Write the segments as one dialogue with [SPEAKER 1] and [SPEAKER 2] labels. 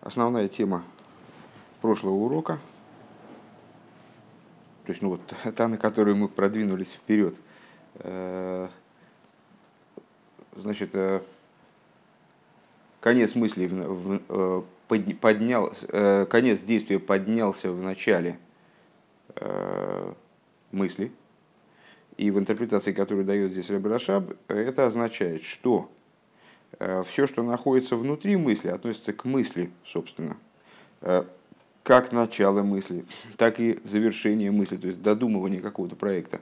[SPEAKER 1] основная тема прошлого урока, то есть ну вот та, на которую мы продвинулись вперед, э, значит, э, конец мысли э, поднял, конец действия поднялся в начале мысли, и в интерпретации, которую дает здесь Рабрашаб, это означает, что все, что находится внутри мысли, относится к мысли, собственно, э, как начало мысли, так и завершение мысли, то есть додумывание какого-то проекта.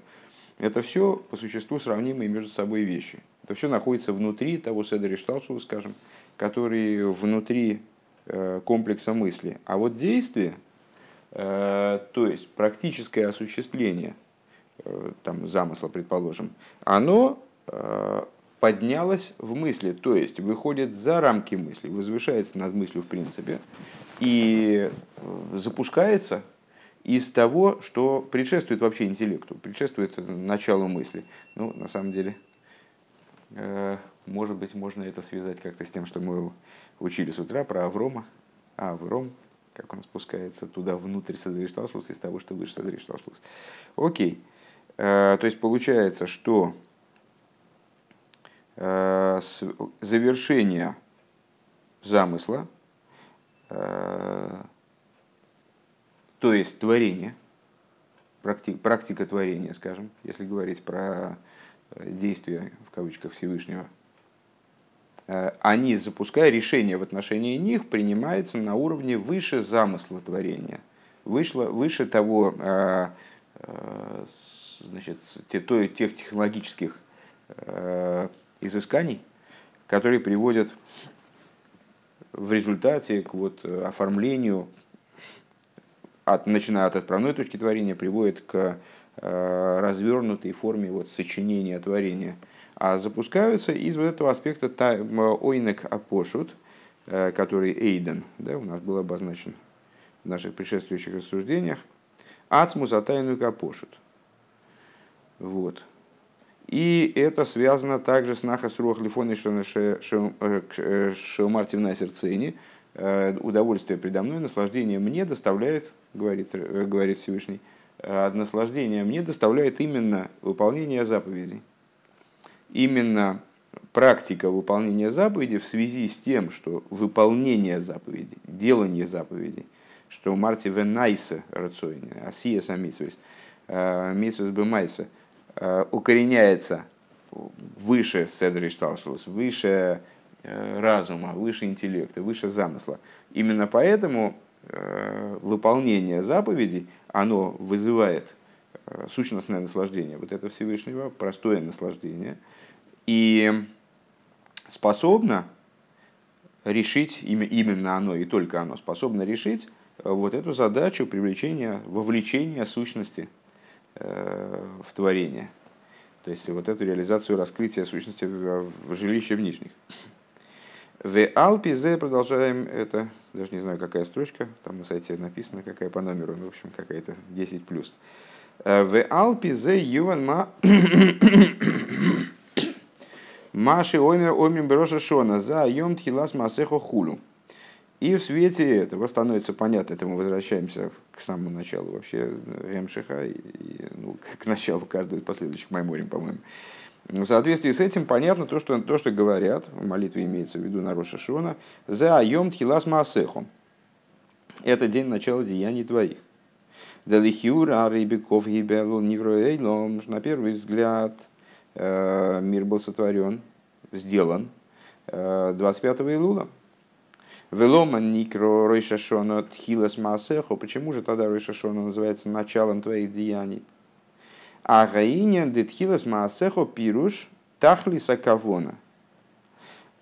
[SPEAKER 1] Это все по существу сравнимые между собой вещи. Это все находится внутри того седри шталшува, скажем, который внутри э, комплекса мысли. А вот действие, то есть практическое осуществление там, замысла, предположим, оно поднялась в мысли, то есть выходит за рамки мысли, возвышается над мыслью в принципе и э, запускается из того, что предшествует вообще интеллекту, предшествует началу мысли. Ну, на самом деле, э, может быть, можно это связать как-то с тем, что мы учили с утра про Аврома. А, Авром, как он спускается туда внутрь Садришталшус, из того, что выше Садришталшус. Окей. Э, то есть получается, что завершения замысла, э, то есть творение, практика, практика творения, скажем, если говорить про э, действия в кавычках Всевышнего, они, запуская решение в отношении них, принимается на уровне выше замысла творения, вышло, выше того, значит, тех технологических изысканий, которые приводят в результате к вот оформлению, от, начиная от отправной точки творения, приводит к э, развернутой форме вот, сочинения творения. А запускаются из вот этого аспекта ойнек апошут, э, который Эйден, да, у нас был обозначен в наших предшествующих рассуждениях, ацмус атайну капошут. Вот. И это связано также с нахас руах лифоной шеумартив на сердцени. Удовольствие предо мной, наслаждение мне доставляет, говорит, э, говорит Всевышний, э, наслаждение мне доставляет именно выполнение заповедей. Именно практика выполнения заповедей в связи с тем, что выполнение заповедей, делание заповедей, что Марти Венайса рацойни, Асия Самисвис, э, Мисвис Бемайса – Э, укореняется выше Седри Шталшус, выше э, разума, выше интеллекта, выше замысла. Именно поэтому э, выполнение заповедей, оно вызывает сущностное наслаждение, вот это Всевышнего, простое наслаждение, и способно решить, именно оно и только оно способно решить вот эту задачу привлечения, вовлечения сущности в творение. То есть вот эту реализацию раскрытия сущности в жилище в нижних. В Алпизе продолжаем это, даже не знаю, какая строчка, там на сайте написано, какая по номеру, ну, в общем, какая-то 10 плюс. В Алпизе Юван Ма Маши Омер Омер Бероша Шона за Йом Тхилас Масехо Хулу. И в свете этого становится понятно, это мы возвращаемся к самому началу вообще Ремшиха, и, ну, к началу каждого из последующих Майморим, по-моему. В соответствии с этим понятно то, что, то, что говорят, в молитве имеется в виду на Роша Шона, «За айом тхилас маасехом». Это день начала деяний твоих. Далихиура арибиков гибелу невроэйлом. На первый взгляд э, мир был сотворен, сделан 25 э, Илула. Велома никро Ройшашона Тхилас Маасехо. Почему же тогда Ройшашона называется началом твоих деяний? А Гаиня Детхилас Маасехо Пируш Тахлиса Кавона.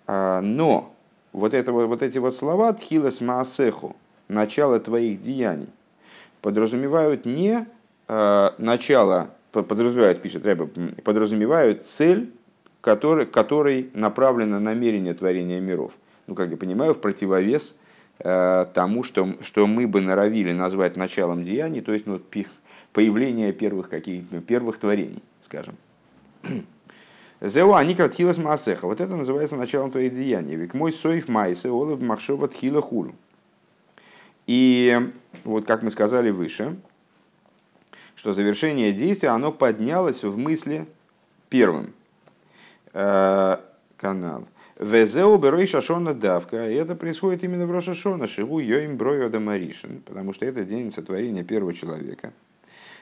[SPEAKER 1] А, но вот, это, вот эти вот слова Тхилас Маасехо, начало твоих деяний, подразумевают не э, начало, подразумевают, пишет Рэба, подразумевают цель, который, которой направлено намерение творения миров – ну, как я понимаю, в противовес э, тому, что, что мы бы норовили назвать началом деяний, то есть ну, появление первых, каких, первых творений, скажем. Зеу они кратхилас маасеха. Вот это называется началом твоих деяний. Ведь мой соев майсе олаб махшова тхила хулу. И вот как мы сказали выше, что завершение действия, оно поднялось в мысли первым. Э, канал. Везеу берой шашона давка. Это происходит именно в Рошашона. Шигу йоим брою дамаришин. Потому что это день сотворения первого человека.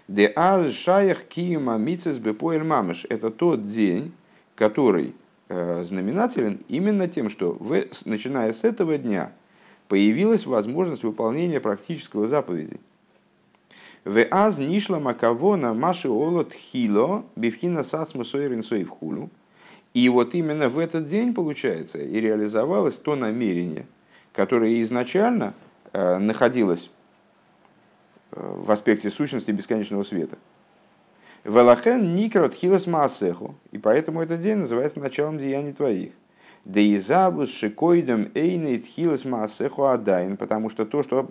[SPEAKER 1] Де аз шаях киема мицес бепоэль мамыш. Это тот день, который э, знаменателен именно тем, что в, начиная с этого дня появилась возможность выполнения практического заповеди. В аз нишла макавона маши олот хило бифхина сацму сойрин в хулу. И вот именно в этот день, получается, и реализовалось то намерение, которое изначально э, находилось э, в аспекте сущности бесконечного света. Велахен никрот хилас маасеху. И поэтому этот день называется началом деяний твоих. Да и забус шикоидом эйнейт хилас маасеху адайн. Потому что то, что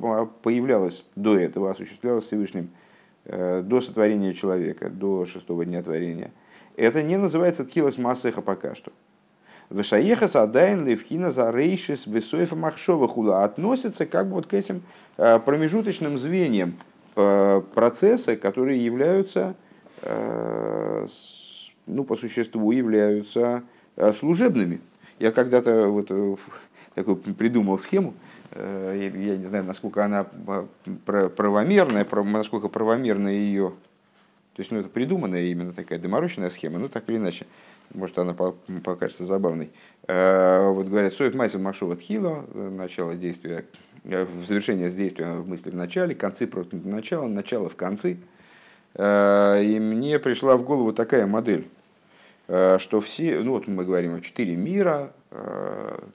[SPEAKER 1] появлялось до этого, осуществлялось Всевышним э, до сотворения человека, до шестого дня творения – это не называется тхилас масеха пока что. Вешаеха садайн левхина за рейшис весоефа махшова хула относится как бы вот к этим э, промежуточным звеньям э, процесса, которые являются, э, ну, по существу являются служебными. Я когда-то вот такой придумал схему, я не знаю, насколько она правомерная, насколько правомерна ее то есть, ну, это придуманная именно такая доморощенная схема, ну, так или иначе, может, она покажется забавной. Э, вот говорят, Соев Майсел Машова Тхило, начало действия, э, завершение действия в мысли в начале, концы против начала, начало в конце. Э, и мне пришла в голову такая модель, что все, ну вот мы говорим о четыре мира,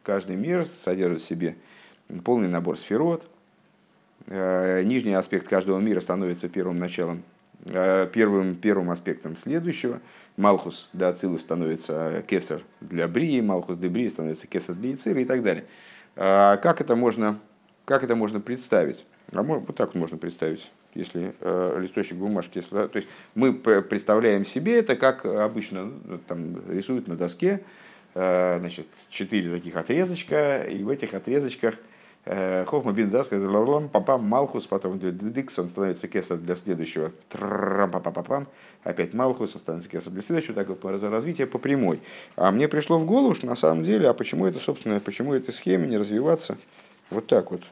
[SPEAKER 1] каждый мир содержит в себе полный набор сферот, нижний аспект каждого мира становится первым началом Э, первым, первым аспектом следующего. Малхус для Ацилу становится кесар для Брии, Малхус для Брии становится кесар для Ицира и так далее. А как это можно, как это можно представить? А вот так можно представить, если э, листочек бумажки. Если, то есть мы представляем себе это, как обычно ну, там, рисуют на доске, э, значит, четыре таких отрезочка, и в этих отрезочках Э, Хохма бин Дас, папам Малхус, потом Дикс, он становится кесар для следующего, трам папам опять Малхус, он становится кесар для следующего, так вот развитие по прямой. А мне пришло в голову, что на самом деле, а почему это, собственно, почему этой схеме не развиваться вот так вот?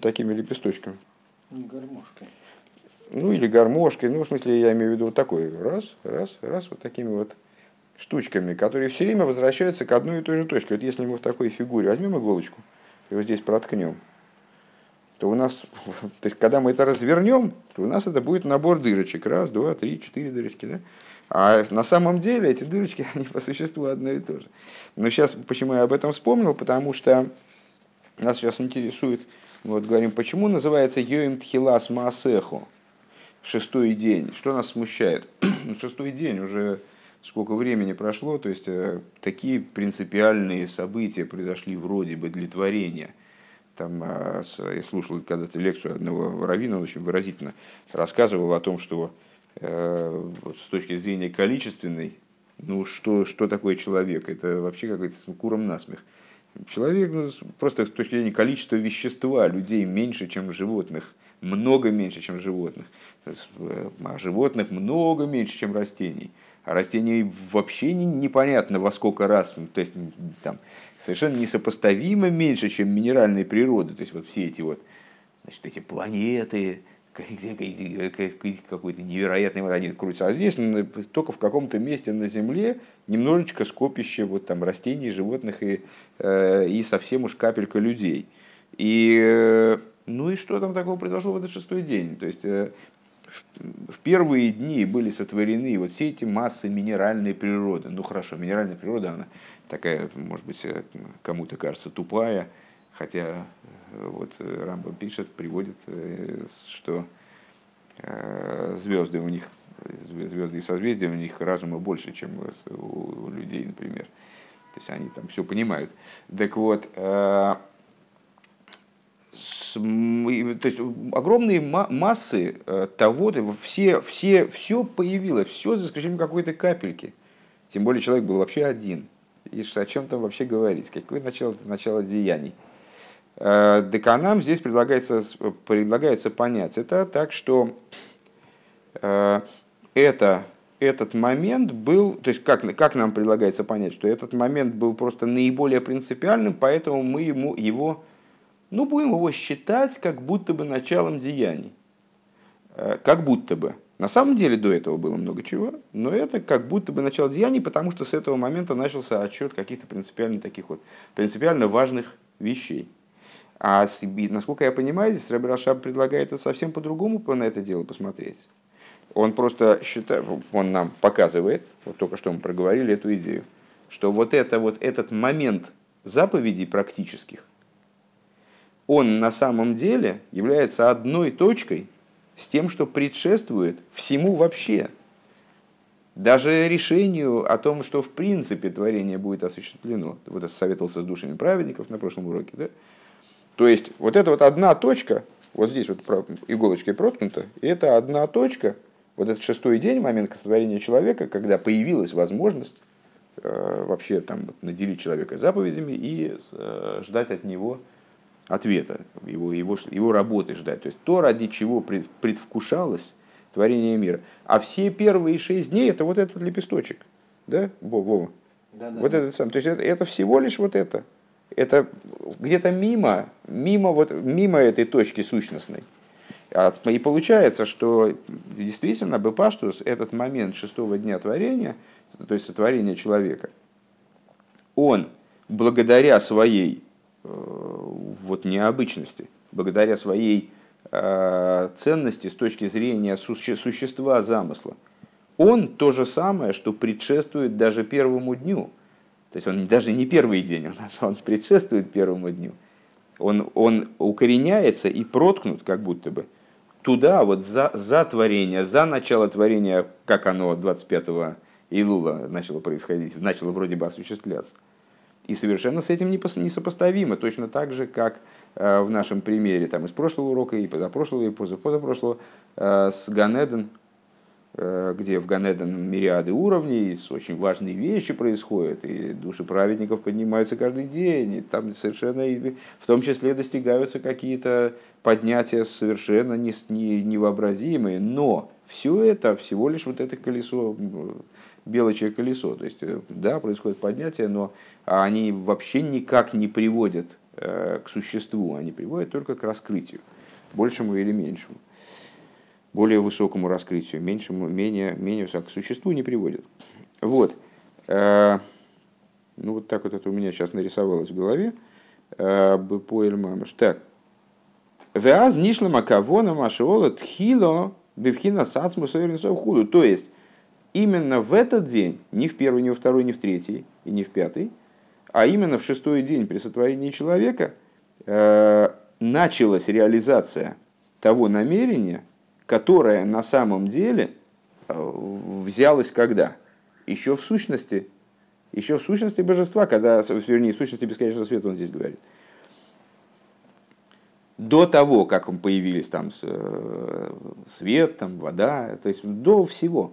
[SPEAKER 1] Такими лепесточками.
[SPEAKER 2] Гармошкой.
[SPEAKER 1] Ну или гармошкой, ну в смысле я имею в виду вот такой, раз, раз, раз, вот такими вот штучками, которые все время возвращаются к одной и той же точке. Вот если мы в такой фигуре возьмем иголочку и вот здесь проткнем, то у нас, то есть когда мы это развернем, то у нас это будет набор дырочек. Раз, два, три, четыре дырочки. Да? А на самом деле эти дырочки, они по существу одно и то же. Но сейчас почему я об этом вспомнил, потому что нас сейчас интересует, мы вот говорим, почему называется Йоим Тхилас Маасеху, шестой день. Что нас смущает? шестой день уже сколько времени прошло, то есть э, такие принципиальные события произошли вроде бы для творения. Там, а, я слушал когда-то лекцию одного раввина, он очень выразительно рассказывал о том, что э, вот с точки зрения количественной, ну что, что такое человек? Это вообще какой-то ну, куром насмех. Человек, ну, просто с точки зрения количества вещества, людей меньше, чем животных, много меньше, чем животных. Э, а животных много меньше, чем растений. А растений вообще не, непонятно во сколько раз, то есть там совершенно несопоставимо меньше, чем минеральной природы. То есть вот все эти вот, значит, эти планеты, какой-то невероятный, они крутятся. А здесь только в каком-то месте на Земле немножечко скопище вот там растений, животных и, э, и совсем уж капелька людей. И э, ну и что там такого произошло в этот шестой день? То есть э, в первые дни были сотворены вот все эти массы минеральной природы. Ну хорошо, минеральная природа, она такая, может быть, э, кому-то кажется тупая, хотя э, вот Рамбам пишет, приводит, э, что звезды у них, звезды и созвездия у них разума больше, чем у людей, например. То есть они там все понимают. Так вот, то есть огромные массы э, того, все, все, все появилось, все за исключением какой-то капельки. Тем более человек был вообще один. И о чем там вообще говорить? Какое начало, начало деяний? Э, Деканам здесь предлагается, предлагается понять это так, что э, это, этот момент был, то есть как, как нам предлагается понять, что этот момент был просто наиболее принципиальным, поэтому мы ему, его, ну будем его считать как будто бы началом деяний. Э, как будто бы. На самом деле до этого было много чего, но это как будто бы начало деяний, потому что с этого момента начался отчет каких-то принципиально таких вот, принципиально важных вещей. А насколько я понимаю, здесь Рэб Рашаб предлагает это совсем по-другому на это дело посмотреть. Он просто считает, он нам показывает, вот только что мы проговорили эту идею, что вот, это, вот этот момент заповедей практических, он на самом деле является одной точкой с тем, что предшествует всему вообще. Даже решению о том, что в принципе творение будет осуществлено. Вот это советовался с душами праведников на прошлом уроке. Да? То есть вот это вот одна точка, вот здесь вот иголочкой проткнута, и это одна точка, вот этот шестой день, момент сотворения человека, когда появилась возможность э, вообще там наделить человека заповедями и э, ждать от него ответа, его, его, его работы ждать. То есть то, ради чего предвкушалось творение мира. А все первые шесть дней это вот этот лепесточек. Да, Вова? Да, да. Вот этот сам. То есть это, это всего лишь вот это. Это где-то мимо, мимо, вот, мимо этой точки сущностной. И получается, что действительно Бепаштус, этот момент шестого дня творения, то есть сотворения человека, он благодаря своей вот необычности, благодаря своей э, ценности с точки зрения существа замысла. Он то же самое, что предшествует даже первому дню. То есть он даже не первый день, он предшествует первому дню. Он, он укореняется и проткнут как будто бы туда, вот за, за творение, за начало творения, как оно 25 Илула начало происходить, начало вроде бы осуществляться. И совершенно с этим несопоставимо. Точно так же, как э, в нашем примере там, из прошлого урока, и позапрошлого, и позапрошлого, э, с Ганеден, э, где в Ганеден мириады уровней, очень важные вещи происходят, и души праведников поднимаются каждый день, и там совершенно, в том числе достигаются какие-то поднятия совершенно невообразимые, но все это всего лишь вот это колесо белочье колесо. То есть, да, происходит поднятие, но они вообще никак не приводят э, к существу, они приводят только к раскрытию, большему или меньшему, более высокому раскрытию, меньшему, менее, менее высокому, к существу не приводят. Вот. Э, ну, вот так вот это у меня сейчас нарисовалось в голове. Бепоэль мамаш. Так. Веаз нишла макавона машиола тхило бифхина сацму худу. То есть, именно в этот день, не в первый, не во второй, не в третий и не в пятый, а именно в шестой день при сотворении человека э, началась реализация того намерения, которое на самом деле э, взялось когда? Еще в сущности, еще в сущности божества, когда, вернее, в сущности бесконечного света он здесь говорит. До того, как появились там э, свет, там, вода, то есть до всего.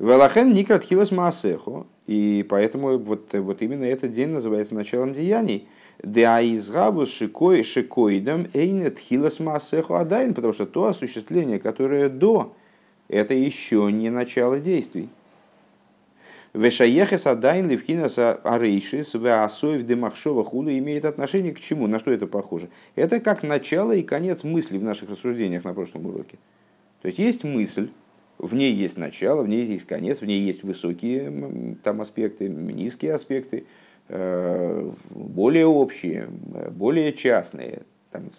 [SPEAKER 1] Велахен Никрат Хилас Маасехо. И поэтому вот, вот именно этот день называется началом деяний. Деаизгабус шикой шикоидом эйнет хилас маасеху адайн, потому что то осуществление, которое до, это еще не начало действий. Вешаехес адайн левхинаса арейшис веасоев демахшова худу имеет отношение к чему? На что это похоже? Это как начало и конец мысли в наших рассуждениях на прошлом уроке. То есть есть мысль, в ней есть начало, в ней есть конец, в ней есть высокие там аспекты, низкие аспекты, э, более общие, более частные, там,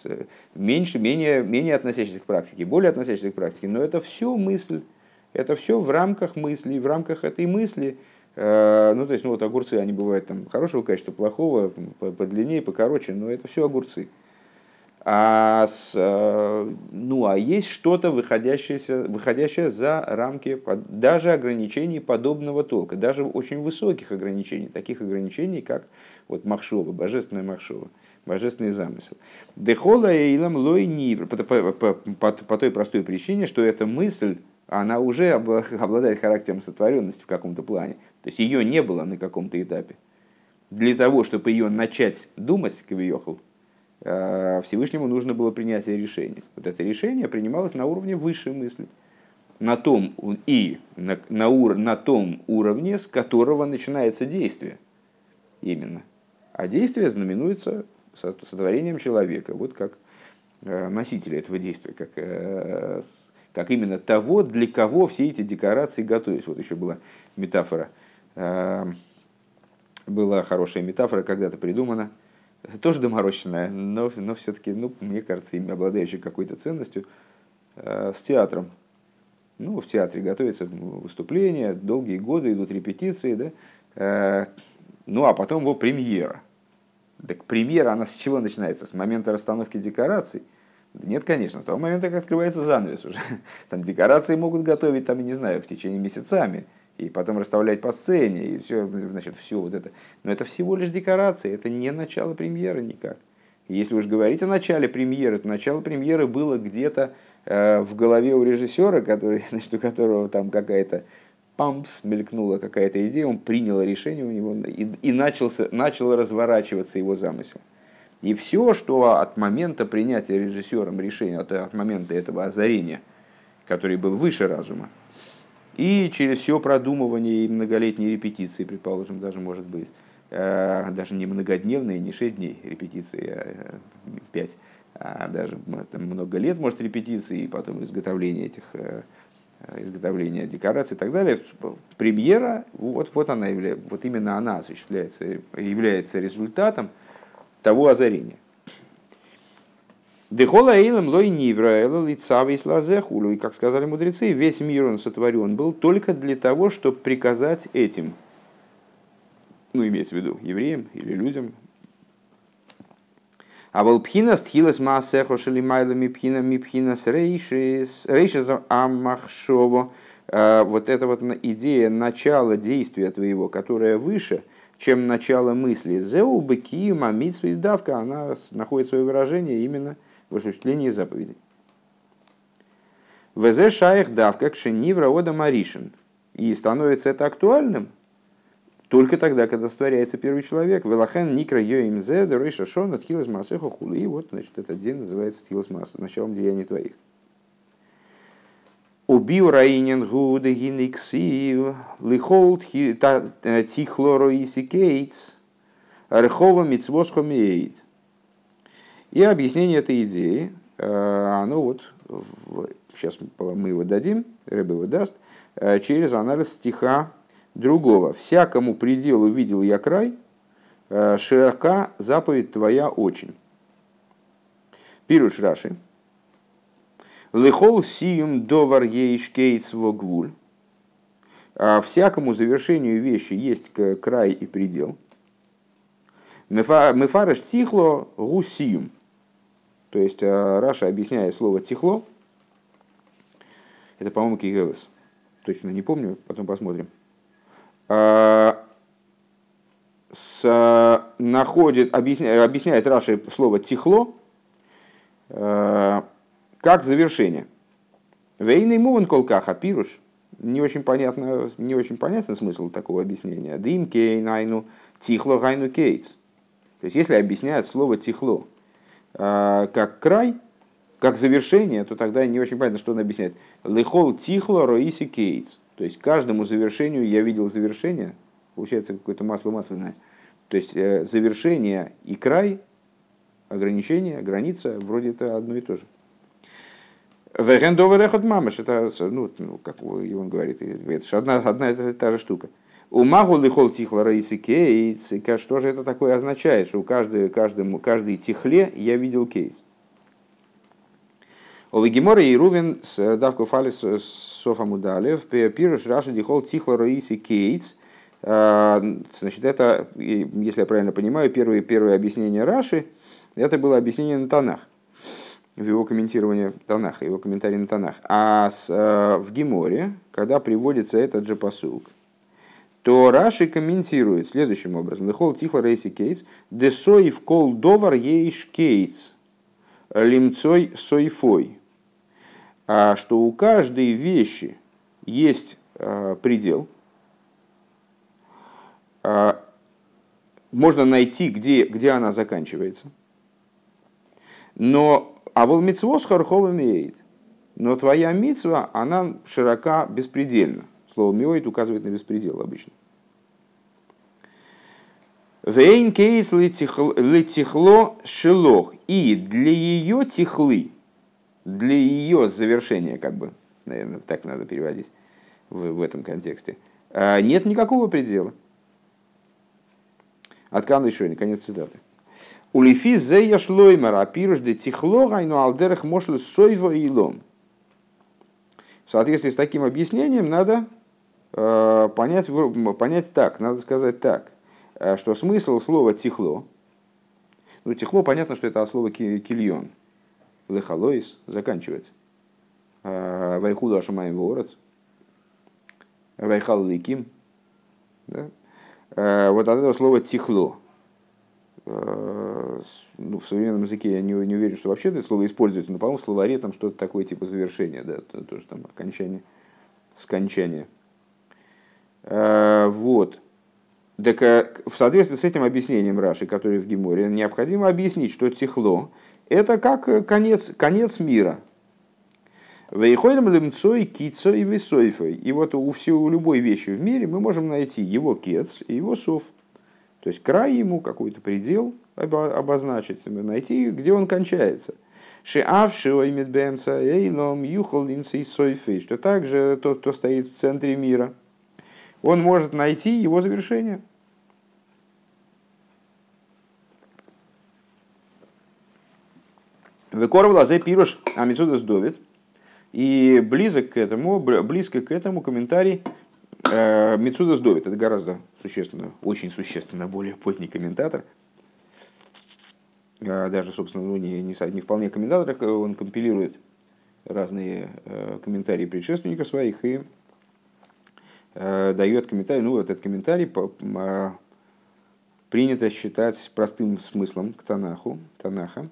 [SPEAKER 1] меньше, менее, менее относящиеся к практике, более относящиеся к практике, но это все мысль, это все в рамках мысли, в рамках этой мысли, э, ну, то есть, ну, вот огурцы, они бывают там хорошего качества, плохого, подлиннее, покороче, но это все огурцы. А, с, э, ну, а есть что-то, выходящее, за рамки даже ограничений подобного толка, даже очень высоких ограничений, таких ограничений, как вот Махшова, божественная Махшова, божественный замысел. Дехола илам лой по, по, той простой причине, что эта мысль, она уже обладает характером сотворенности в каком-то плане. То есть ее не было на каком-то этапе. Для того, чтобы ее начать думать, Кавиохал, Всевышнему нужно было принятие решения. Вот это решение принималось на уровне высшей мысли. На том, и на, на, ур, на том уровне, с которого начинается действие. Именно. А действие знаменуется сотворением человека. Вот как э, носителя этого действия, как э, как именно того, для кого все эти декорации готовились. Вот еще была метафора, была хорошая метафора, когда-то придумана, тоже доморощенная, но, но все-таки, ну, мне кажется, им обладающая какой-то ценностью, э, с театром. Ну, в театре готовится выступление, долгие годы идут репетиции, да, э, ну, а потом его премьера. Так премьера, она с чего начинается? С момента расстановки декораций – нет, конечно, с того момента, как открывается занавес уже. Там декорации могут готовить, там, не знаю, в течение месяцами, и потом расставлять по сцене, и все, значит, все вот это. Но это всего лишь декорации, это не начало премьеры никак. если уж говорить о начале премьеры, то начало премьеры было где-то э, в голове у режиссера, который, значит, у которого там какая-то пампс, мелькнула какая-то идея, он принял решение у него, и, и начался, начал разворачиваться его замысел. И все, что от момента принятия режиссером решения, от момента этого озарения, который был выше разума, и через все продумывание и многолетние репетиции, предположим, даже может быть, э, даже не многодневные, не шесть дней репетиции, а пять, а даже там, много лет, может, репетиции, и потом изготовление этих э, изготовления декораций и так далее. Премьера, вот, вот она вот именно она осуществляется, является результатом того озарения. Дехола эйлем лой нивра лицавис лазехулу. И, как сказали мудрецы, весь мир он сотворен был только для того, чтобы приказать этим, ну, имеется в виду евреям или людям, а волпхина стхилас маасехо шалимайла мипхина мипхинас рейшис рейшис амахшово. А, вот эта вот идея начала действия твоего, которая выше – чем начало мысли. Зеу быки мамитсва издавка, она находит свое выражение именно в осуществлении заповедей. ВЗ шаях давка кшенивра ода маришин. И становится это актуальным только тогда, когда створяется первый человек. Велахен никра йоим зе дерейша шон от масеха хули. И вот, значит, этот день называется хилас маса, началом деяний твоих. Убил Раинин гуды гиниксив, лихолд э, тихлоро иси кейтс, архова мицвосхомеид. И объяснение этой идеи, э, оно вот, сейчас мы его дадим, Рэбе его даст, э, через анализ стиха другого. «Всякому пределу видел я край, широка заповедь твоя очень». Пируш Раши – Лехол сиюм довар ейшкейц. А всякому завершению вещи есть край и предел. Мефарыш тихло гусиюм. То есть а, Раши объясняет слово תכלה. Это, по-моему, Кигелес. Точно не помню, потом посмотрим. А, с, находит, объясняет, объясняет Раши слово תכלה как завершение. ואינו מובן כל כך הפירוש. Не очень понятно, не очень понятен смысл такого объяснения. דאם כן היינו тихло гайну кейтс. То есть, если объясняют слово тихло а, как край, как завершение, то тогда не очень понятно, что он объясняет. Лехол тихло роиси кейтс. То есть, каждому завершению я видел завершение. Получается какое-то масло масляное. То есть, э, завершение и край, ограничение, граница, вроде это одно и то же. Вегендовер эхот мамаш, это, ну, ну, как он говорит, это же одна, одна это та же штука. У магу лихол тихла раисы кейс, что же это такое означает, что у каждой, каждому, каждой тихле я видел кейс. У Вегемора и Рувен с давку фалис софа мудалев, пируш раши дихол тихла раисы кейс, Значит, это, если я правильно понимаю, первое, первое объяснение Раши, это было объяснение на тонах в его комментировании Танаха, его комментарий на Танах. А с, э, в Геморе, когда приводится этот же посук, то Раши комментирует следующим образом. Лехол тихла рейси кейс, десоев кол довар ейш кейс, лимцой сойфой. А что у каждой вещи есть э, предел. Э, можно найти, где, где она заканчивается. Но а вол митцвос хархова имеет. Но твоя митцва, она широка беспредельно. Слово миоид указывает на беспредел обычно. Вейн кейс летихло шелох. И для ее тихлы, для ее завершения, как бы, наверное, так надо переводить в, в этом контексте, а, нет никакого предела. От Канны еще конец цитаты. Улифи зея шлоймер, а пируш де тихло гайну алдерах мошлю сойво и лом. В соответствии с таким объяснением надо понять, понять так, надо сказать так, э, что смысл слова тихло, ну, тихло, понятно, что это от слова кильон, лехалоис, заканчивается. Э, Вайхуда Ашамаем Ворец, Вайхал Ликим. Да? Э, вот от этого слова тихло. Э, ну, в современном языке я не, не уверен, что вообще это слово используется, но, по-моему, в словаре там что-то такое типа завершение, да, тоже там окончание, скончание. Вот. Так в соответствии с этим объяснением Раши, который в Гиморе, необходимо объяснить, что тихло – это как конец, конец мира – Вейхойдам лимцой, кицо и весойфой. И вот у, всего, у любой вещи в мире мы можем найти его кец и его сов. То есть край ему, какой-то предел обозначить, найти, где он кончается. Шиав шиоймит бэмца эйлом юхал лимца и сойфей. Что также тот, кто стоит в центре мира, он может найти его завершение. Векоров лазе пируш амицудас довид – и близок к этому, близко к этому комментарий э, Довид. Это гораздо существенно, очень существенно более поздний комментатор. Э, даже, собственно, ну, не, не, не вполне комментатор, он компилирует разные э, комментарии предшественников своих и дает комментарий. Ну, этот комментарий э, принято считать простым смыслом к Танаху, Танаха.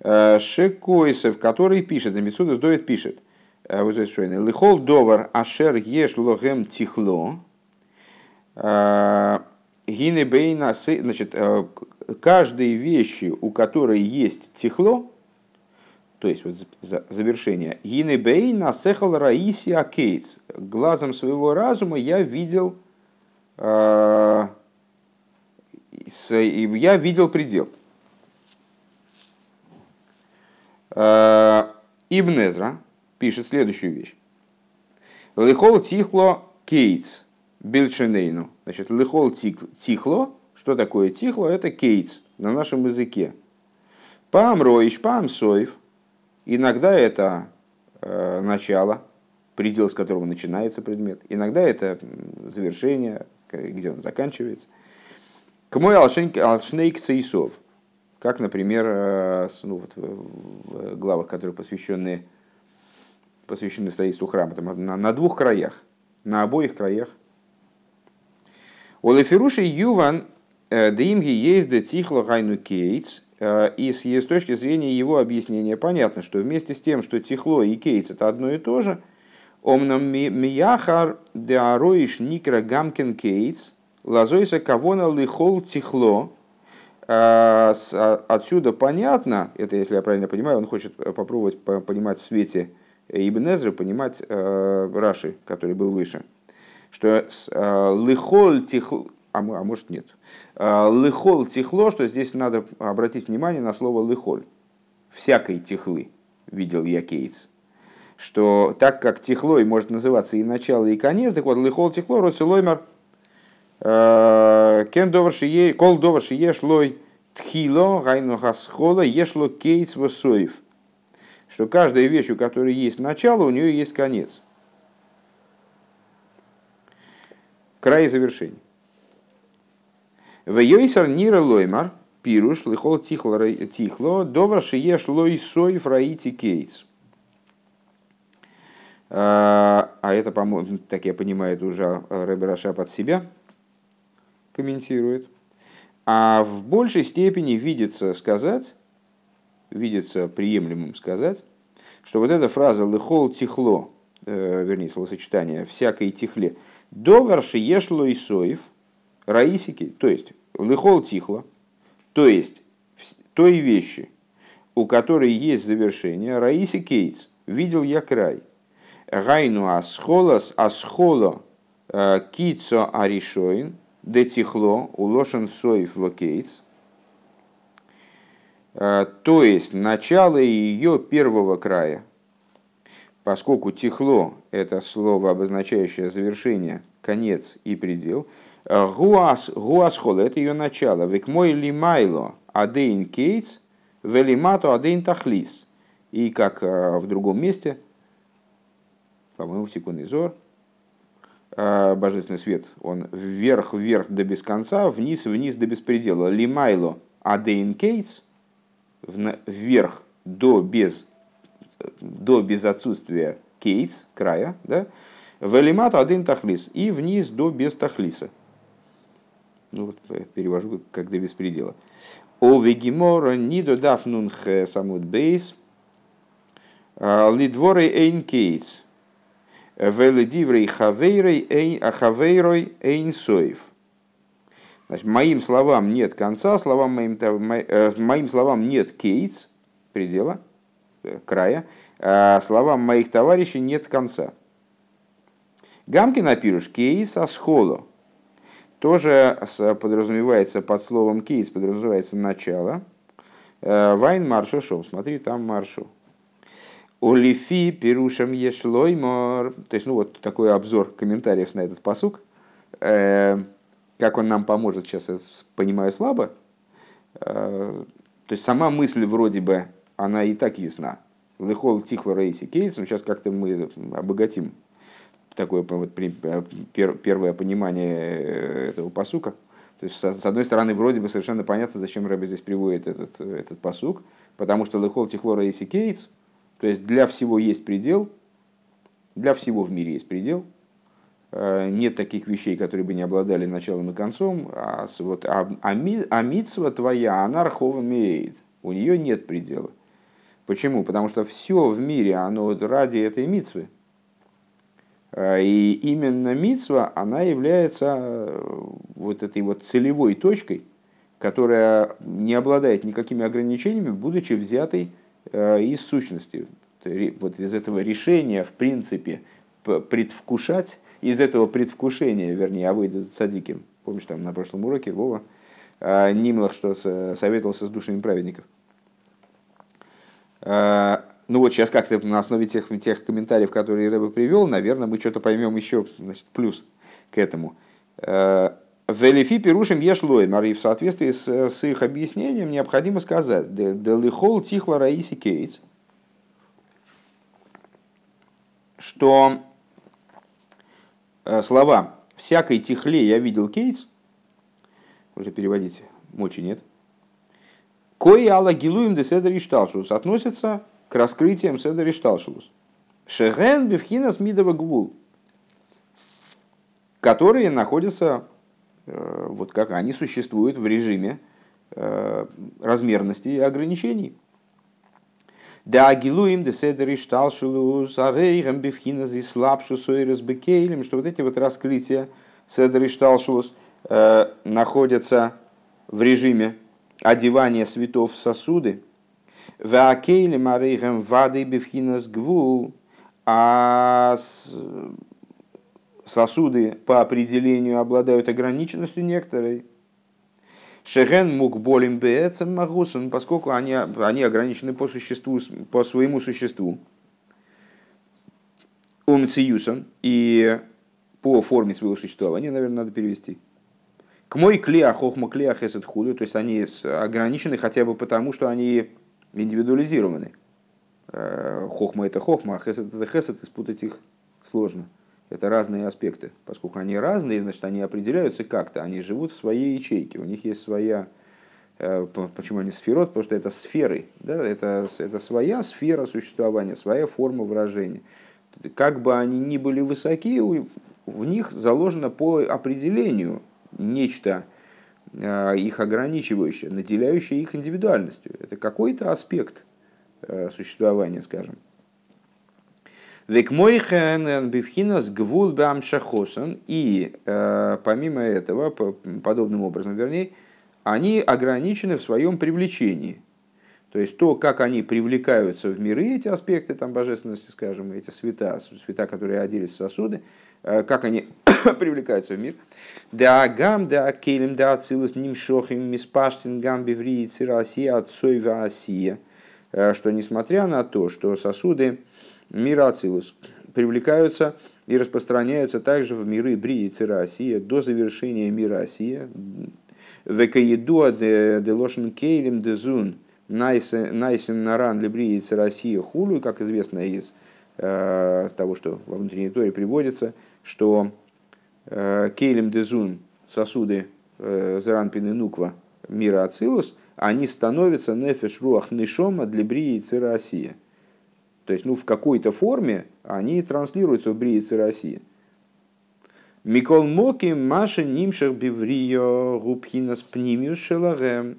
[SPEAKER 1] Э, Шекойсев, который пишет, Мецудас Довид пишет, Э, Лихол довар ашер еш логем тихло. Э, Гины бейна значит, э, каждой вещи, у которой есть тихло, то есть вот завершение, Гины бейна сехал раисия кейтс. Глазом своего разума я видел я видел предел. Ибнезра, пишет следующую вещь. Лихол тихло кейтс бельченейну. Значит, лихол тихло, что такое тихло? Это кейтс на нашем языке. Пам роиш, пам соев. Иногда это э, начало, предел, с которого начинается предмет. Иногда это завершение, где он заканчивается. К мой алшнейк цейсов. Как, например, э, ну, вот в главах, которые посвящены посвящены строительству храма, там, на, на двух краях, на обоих краях. У Леферуши Юван э, Димги есть де тихло гайну кейтс, и с, с точки зрения его объяснения. Понятно, что вместе с тем, что тихло и кейтс это одно и то же, омнам мияхар де ароиш никра гамкин кейтс, лазойса кавона лихол тихло, э, а, Отсюда понятно, это если я правильно понимаю, он хочет попробовать понимать в свете Ибн Эзра понимать э, Раши, который был выше, что э, лыхоль тихло, а, а может нет, э, лыхол тихло, что здесь надо обратить внимание на слово лыхоль, всякой тихлы, видел я кейс, что так как тихлой может называться и начало, и конец, так вот лыхол тихло, роцелоймер, кен доварши е, кол доварши ешлой тхило, гайну хасхола, ешло кейс восоев – что каждая вещь, у которой есть начало, у нее есть конец. Край завершения. В Йойсар Нира Лоймар, Пируш, Лихол Тихло, Довар Шиеш Лой Сой Фраити Кейтс. А, а это, по-моему, так я понимаю, это уже Раша под себя комментирует. А в большей степени видится сказать, видится приемлемым сказать, что вот эта фраза «лыхол тихло», вернее, словосочетание, всякой тихле. Довар шиешло и соев, раисики, то есть лыхол тихло, то есть той вещи, у которой есть завершение, раиси кейтс, видел я край. Гайну асхолас асхоло э, кицо аришоин, де тихло, улошен соев в кейтс. Э, то есть начало ее первого края, поскольку тихло – это слово, обозначающее завершение, конец и предел, э, гуас, гуасхол – это ее начало, век мой лимайло адейн кейтс, велимато адейн тахлис. И как э, в другом месте, по-моему, в секундный зор, божественный свет, он вверх-вверх до без конца, вниз-вниз до беспредела. Лимайло адейн кейтс – вверх до без, до без отсутствия кейтс, края, да, велимат один тахлис, и вниз до без тахлиса. Ну вот перевожу как до беспредела. О вегимора нидо дафнун самут бейс, а, лидворей эйн кейтс, веледиврей хавейрой эйн соев. Значит, моим словам нет конца, словам моим, э, моим словам нет кейтс, предела, э, края, а словам моих товарищей нет конца. Гамки напишешь кейс асхоло. Тоже подразумевается под словом кейс, подразумевается начало. Э, Вайн маршу шоу, смотри, там маршу. Олифи пирушам ешлоймор. То есть, ну вот такой обзор комментариев на этот посук. Как он нам поможет, сейчас я понимаю слабо. Э, то есть сама мысль вроде бы, она и так ясна. Лехол Тихла Рейси Кейс, но сейчас как-то мы обогатим такое вот, э, первое понимание э, этого посука. То есть, с одной стороны, вроде бы совершенно понятно, зачем Рэбби здесь приводит этот, этот посук, потому что Лехол Тихло Рейси Кейтс, то есть для всего есть предел, для всего в мире есть предел, Э, нет таких вещей, которые бы не обладали началом и концом, а, вот, а, а, а митсва твоя, она рхова имеет, у нее нет предела. Почему? Потому что все в мире, оно ради этой митсвы. Э, и именно митсва, она является э, вот этой вот целевой точкой, которая не обладает никакими ограничениями, будучи взятой из сущности. Вот из этого решения, в принципе, предвкушать из этого предвкушения, вернее, Авойда Садиким, помнишь, там на прошлом уроке Вова, а, Нимлах, что советовался с душами праведников. Ну вот сейчас как-то на основе тех, тех комментариев, которые Рэбе привел, наверное, мы что-то поймем еще значит, плюс к этому. А, Велифи пирушим ешлой, и в соответствии с, с их объяснением необходимо сказать, делихол тихла раиси кейтс, что Э, слова «всякой тихле я видел кейтс», уже переводить мочи нет, «Кои алла гилуем де седер шталшус» относится к раскрытиям седер шталшус. «Шеген бифхинас мидова гвул», которые находятся, э, вот как они существуют в режиме э, размерности и ограничений – да агилуим де седери шталшулус арейгам бифхина зи слабшу сойрес что вот эти вот раскрытия седери шталшулус э, находятся в режиме одевания светов в сосуды. Ваакейлем арейгам вады бифхинас гвул, а сосуды по определению обладают ограниченностью некоторой. Шеген мук болим бецем магусун, поскольку они, они ограничены по, существу, по своему существу. Умциюсом и по форме своего существования, наверное, надо перевести. К мой клея хохма клея хесед худу, то есть они ограничены хотя бы потому, что они индивидуализированы. Э, хохма это хохма, а хесед это хесед, и спутать их сложно. Это разные аспекты. Поскольку они разные, значит, они определяются как-то. Они живут в своей ячейке. У них есть своя... Э, почему они сферот? Потому что это сферы. Да? Это, это своя сфера существования, своя форма выражения. Как бы они ни были высоки, в них заложено по определению нечто их ограничивающее, наделяющее их индивидуальностью. Это какой-то аспект э, существования, скажем. И э, помимо этого, подобным образом, вернее, они ограничены в своем привлечении. То есть то, как они привлекаются в миры, эти аспекты там, божественности, скажем, эти света, света, которые оделись в сосуды, э, как они привлекаются в мир. Да гам, да келем, да ацилус, нимшохим, миспаштин, гам, беври, цирасия, отцой, асия. Э, что несмотря на то, что сосуды мира ацилус привлекаются и распространяются также в миры Брии и Цирасия до завершения мира Асия, Векаедуа де лошен кейлем де зун найсен наран лебриец Россия хулю, как известно из э, того, что во внутренней торе приводится, что кейлем де зун сосуды э, заранпин и нуква мира Ацилус, они становятся нефеш руах нишома для брии Россия. То есть, ну, в какой-то форме они транслируются в брии Россия. Микол Моки Маша Нимшах Биврио Губхинас Пнимиус Шелагем.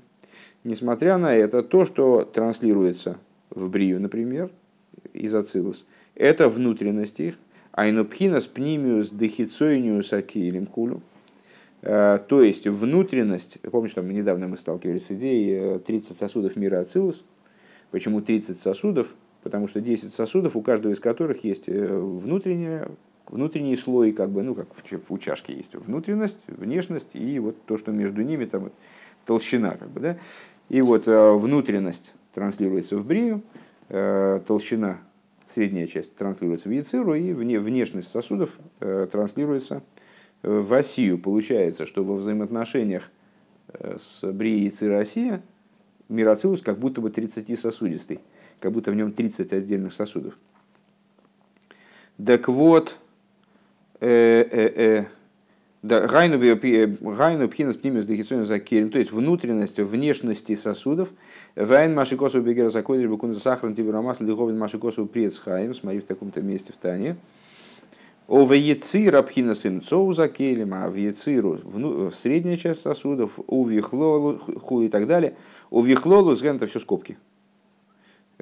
[SPEAKER 1] Несмотря на это, то, что транслируется в Брию, например, из Ацилус, это внутренность их, Айнопхинас Пнимиус Дехицойниус Акилим Хулю. Э, то есть внутренность, помнишь, там недавно мы сталкивались с идеей 30 э, сосудов мира Ацилус. Почему 30 сосудов? Потому что 10 сосудов, у каждого из которых есть э, внутренняя внутренний слой, как бы, ну, как у чашки есть внутренность, внешность и вот то, что между ними там толщина, как бы, да. И вот внутренность транслируется в брию, толщина, средняя часть транслируется в яциру, и вне, внешность сосудов э, транслируется в осию. Получается, что во взаимоотношениях с брией яцира осия мироцилус как будто бы 30-сосудистый, как будто в нем 30 отдельных сосудов. Так вот, Гайну пхинас пнимис дехицону закерим, то есть внутренность, внешности сосудов. Вайн машикосу бегера закодиш бекун сахарн тиберамас лиховин машикосу предсхаем, смотри в таком-то месте в Тане. О веецира пхинас имцоу закерим, а в ециру средняя часть сосудов, у вихлолу ху и так далее. У вихлолу сген это все скобки.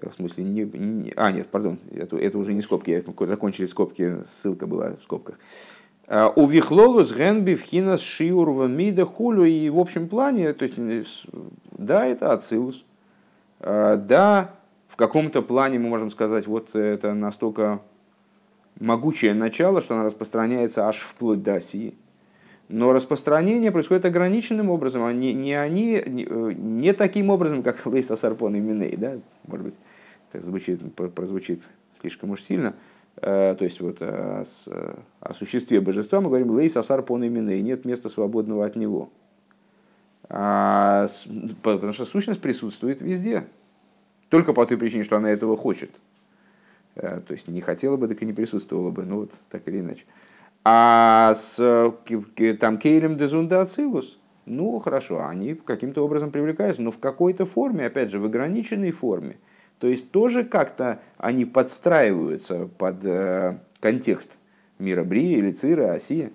[SPEAKER 1] В смысле, не, не, а, нет, пардон, это, это уже не скобки, закончили скобки, ссылка была в скобках. А, у Вихлолус Генби Вхинас Шиурва Мида Хулю и в общем плане, то есть, да, это Ацилус, а, да, в каком-то плане мы можем сказать, вот это настолько могучее начало, что оно распространяется аж вплоть до Осии. Но распространение происходит ограниченным образом, а не, не они, не, не таким образом, как Лейса Сарпон и Миней, да, может быть, так звучит, прозвучит слишком уж сильно. Э, то есть вот о, о существе божества мы говорим Лейса Сарпон и Миней, нет места свободного от него. А, потому что сущность присутствует везде. Только по той причине, что она этого хочет. Э, то есть не хотела бы, так и не присутствовала бы. Ну вот так или иначе. А с там Кейлем Дезунда Ацилус, ну хорошо, они каким-то образом привлекаются, но в какой-то форме, опять же, в ограниченной форме. То есть тоже как-то они подстраиваются под э, контекст мира Брии, или Цира, Осия.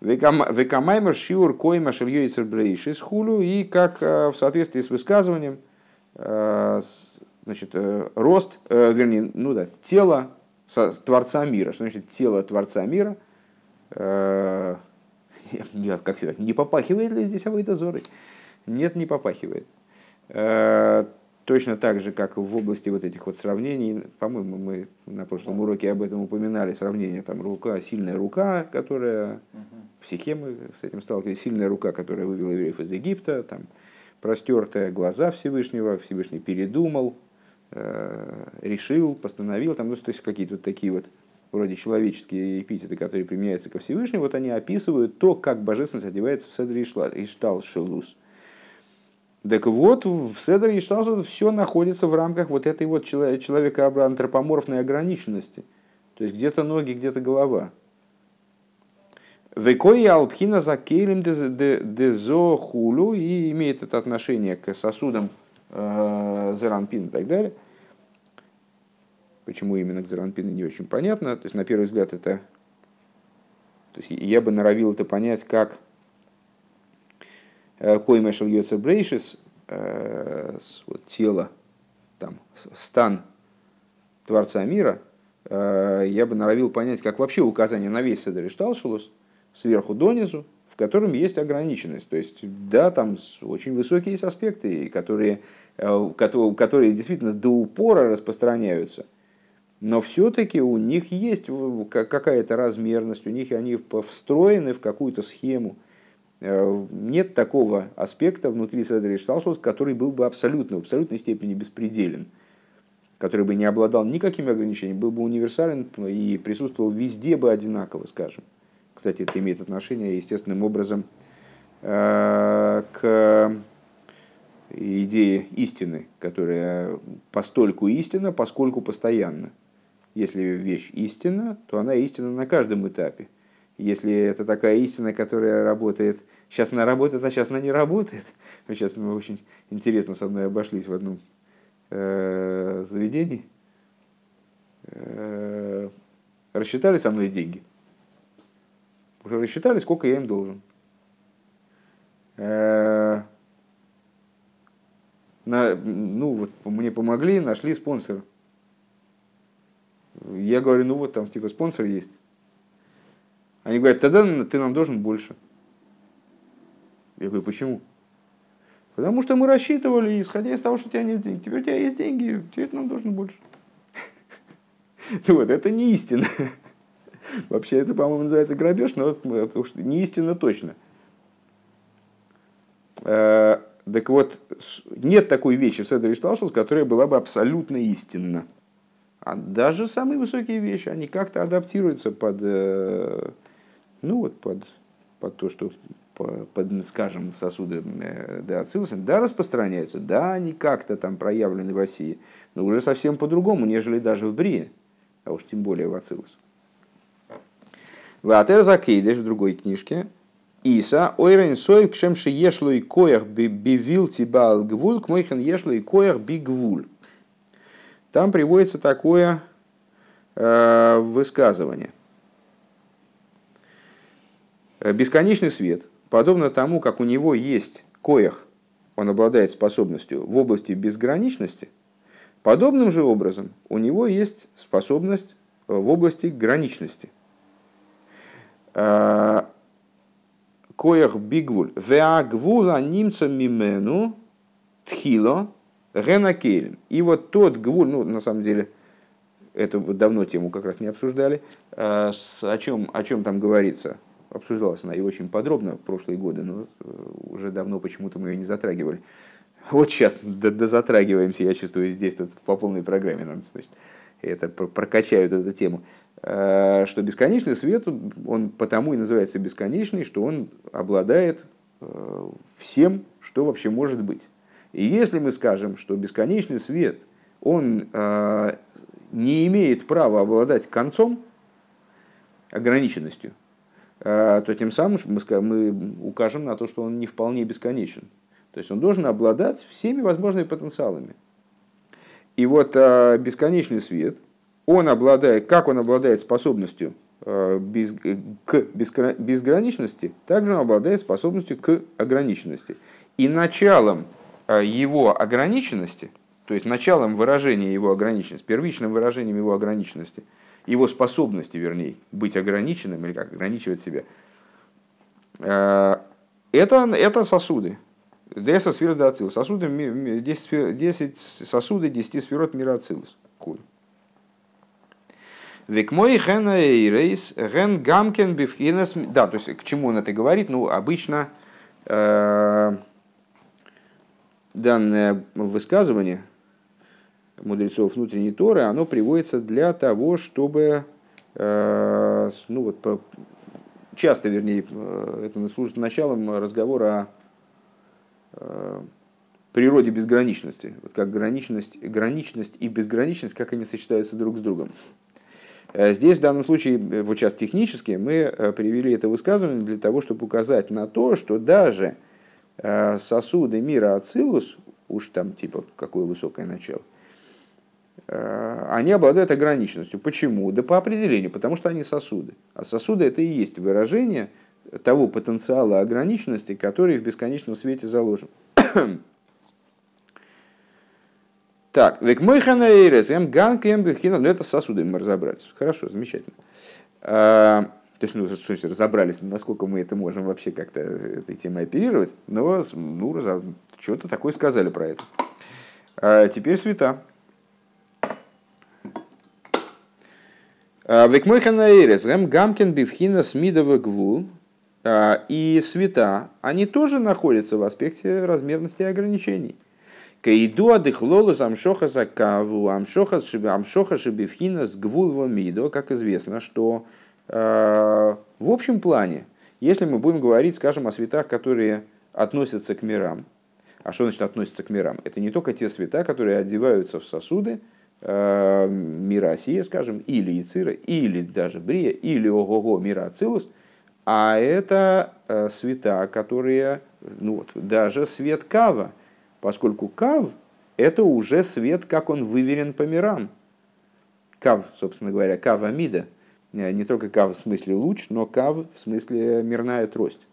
[SPEAKER 1] Векамаймер шиур койма шельёйцер брейшис хулю, и как э, в соответствии с высказыванием, э, значит, э, рост, вернее, ну да, тело Творца мира. Что значит тело Творца мира? Э, как всегда, не попахивает ли здесь Авойдозорой? Нет, не попахивает. Точно так же, как в области вот этих вот сравнений, по-моему, мы на прошлом уроке об этом упоминали, сравнение там рука, сильная рука, которая, в Сихе мы с этим сталкивались, сильная рука, которая вывела евреев из Египта, там, простертые глаза Всевышнего, Всевышний передумал, Э, решил, постановил, там, ну, то есть какие-то вот такие вот вроде человеческие эпитеты, которые применяются ко Всевышнему, вот они описывают то, как божественность одевается в Седр Иштал Шелус. Так вот, в Седр Иштал все находится в рамках вот этой вот человека антропоморфной ограниченности. То есть где-то ноги, где-то голова. Векои алпхина за кейлем дезо хулю и имеет это отношение к сосудам э, Зеранпин и так далее. Почему именно к Зеранпину не очень понятно. То есть, на первый взгляд, это... То есть, я бы норовил это понять, как Коймешел Йоцер Брейшис, э, вот, тело, там, стан Творца мира, я бы норовил понять, как вообще указание на весь Седер Шталшилус, сверху донизу, в котором есть ограниченность. То есть, да, там очень высокие есть аспекты, которые, которые действительно до упора распространяются – но все-таки у них есть какая-то размерность, у них они встроены в какую-то схему. Э, нет такого аспекта внутри Седри который был бы абсолютно, в абсолютной степени беспределен, который бы не обладал никакими ограничениями, был бы универсален и присутствовал везде бы одинаково, скажем. Кстати, это имеет отношение естественным образом э, к идее истины, которая постольку истина, поскольку постоянно. Если вещь истина, то она истина на каждом этапе. Если это такая истина, которая работает, сейчас она работает, а сейчас она не работает. Сейчас мы очень интересно со мной обошлись в одном э, заведении. Э, рассчитали со мной деньги. Уже рассчитали, сколько я им должен. Э, на, ну вот мне помогли, нашли спонсора. Я говорю, ну вот там типа спонсор есть. Они говорят, тогда ты нам должен больше. Я говорю, почему? Потому что мы рассчитывали, исходя из того, что у тебя нет денег. Теперь у тебя есть деньги, теперь ты нам должен больше. Вот, это не истина. Вообще, это, по-моему, называется грабеж, но не истина точно. Э, так вот, нет такой вещи в Седре Шталшус, которая была бы абсолютно истинна. А даже самые высокие вещи, они как-то адаптируются под, э, ну вот, под, под то, что под, скажем, сосуды э, да, ацилуса, да, распространяются, да, они как-то там проявлены в России, но уже совсем по-другому, нежели даже в Брие, а уж тем более в ацилус. Ватер закейдеш в другой книжке. Иса, ойрен сой кшем ши ешло и коях бивил тибал гвуль, к мойхен ешло и коях би гвуль. Там приводится такое э, высказывание. Бесконечный свет, подобно тому, как у него есть коях, он обладает способностью в области безграничности, подобным же образом у него есть способность в области граничности. Э, коях бигвуль. Веагвула немца мимену тхило Генакелем. И вот тот гвуль, ну, на самом деле, эту давно тему как раз не обсуждали, о чем, о чем там говорится. Обсуждалась она и очень подробно в прошлые годы, но э, уже давно почему-то мы ее не затрагивали. Вот сейчас затрагиваемся, я чувствую, здесь тут по полной программе нам, значит, это прокачают эту тему. А, что бесконечный свет, он потому и называется бесконечный, что он обладает э, всем, что вообще может быть. И если мы скажем, что бесконечный свет, он э, не имеет права обладать концом, ограниченностью, э, то тем самым мы, мы укажем на то, что он не вполне бесконечен. То есть он должен обладать всеми возможными потенциалами. И вот э, бесконечный свет, он обладает, как он обладает способностью э, без, к безграничности, также он обладает способностью к ограниченности. И началом его ограниченности, то есть началом выражения его ограниченности, первичным выражением его ограниченности, его способности, вернее, быть ограниченным или как ограничивать себя, э, это, это сосуды. Деса сфер да ацил. Сосуды, 10, 10 сосуды 10 сферот мира ацилус. Век мой ген рейс ген гамкен бифхинас. Да, то есть к чему он это говорит? Ну, обычно э, данное высказывание мудрецов внутренней Торы, оно приводится для того, чтобы, э, ну вот, часто, вернее, э, это служит началом разговора о э, природе безграничности. Вот как граничность, граничность и безграничность, как они сочетаются друг с другом. Здесь, в данном случае, вот сейчас технически, мы привели это высказывание для того, чтобы указать на то, что даже сосуды мира Ацилус, уж там типа какое высокое начало, они обладают ограниченностью. Почему? Да по определению, потому что они сосуды. А сосуды это и есть выражение того потенциала ограниченности, который в бесконечном свете заложен. Так, век мой ханаэрес, эм ганк, эм бихина, ну это сосуды мы разобрались. Хорошо, замечательно. А, то есть, ну, что разобрались, насколько мы это можем вообще как-то этой темой оперировать, но, ну, что-то такое сказали про это. А теперь света. А, век мой ханаэрес, эм гамкин бифхина смидова гвул, а, и света, они тоже находятся в аспекте размерности и ограничений. Каиду адыхлолу амшоха закаву, амшоха шибивхина с гвулво мидо, как известно, что э, в общем плане, если мы будем говорить, скажем, о светах, которые относятся к мирам, а что значит относятся к мирам? Это не только те света, которые одеваются в сосуды э, мира Осия, скажем, или Ицира, или даже Брия, или Ого-го мира Ацилус, а это э, света, которые, ну вот, даже свет Кава – поскольку кав – это уже свет, как он выверен по мирам. Кав, собственно говоря, кав амида, э, не только кав в смысле луч, но кав в смысле мирная трость.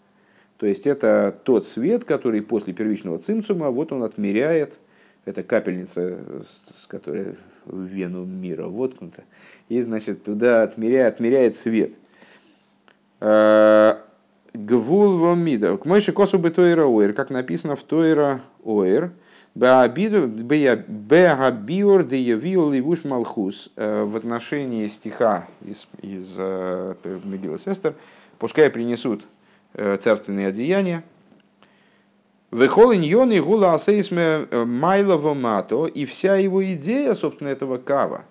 [SPEAKER 1] То есть это тот свет, который после первичного цимцума, вот он отмеряет, это капельница, с которой в вену мира воткнута, и, значит, туда отмеряет, отмеряет свет. Э, Гвул вомида. К мойши косу бы тойра оир, как написано в тойра оир. Беабиур де явиу ливуш малхус э, в отношении стиха из, из э, Мегила Сестер, пускай принесут э, царственные одеяния. Вехол иньон и гула асейсме майлово мато, и вся его идея, собственно, этого кава,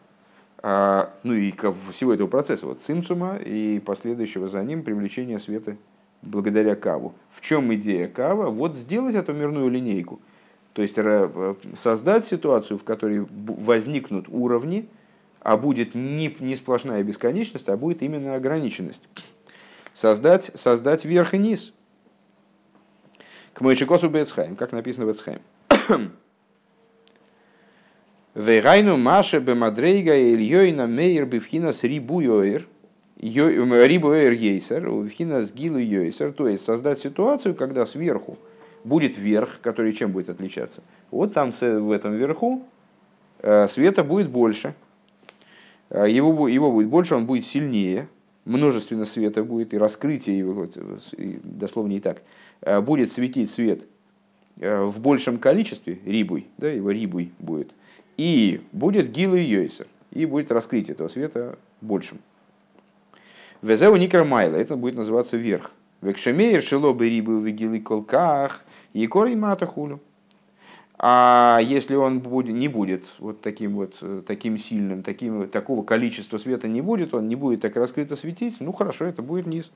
[SPEAKER 1] а, ну и всего этого процесса, вот цимцума и последующего за ним привлечения света благодаря каву. В чем идея кава? Вот сделать эту мирную линейку. То есть э, создать ситуацию, в которой возникнут уровни, а будет не, не сплошная бесконечность, а будет именно ограниченность. Создать, создать верх и низ. К Мойчикосу Бецхайм, как написано в Бецхайм. Вейрайну Маше Бемадрейга Ильёйна Мейер Бифхина с Рибуйоир – Рибу Эр Ейсер, Вхина с Гилу то есть создать ситуацию, когда сверху будет верх, который чем будет отличаться? Вот там в этом верху э, света будет больше, э, его, его будет больше, он будет сильнее, множественно света будет, и раскрытие его, вот, дословно не так, будет светить свет в большем количестве, рибуй, да, его рибуй будет, и будет гилу йойсер, и будет раскрытие этого света большим. Везеу никер майла, это будет называться верх. Векшемейр шело бы рибу вигилы колках, и корей матахулю. А если он будет, не будет вот таким вот таким сильным, таким, такого количества света не будет, он не будет так раскрыто светить, ну хорошо, это будет низ.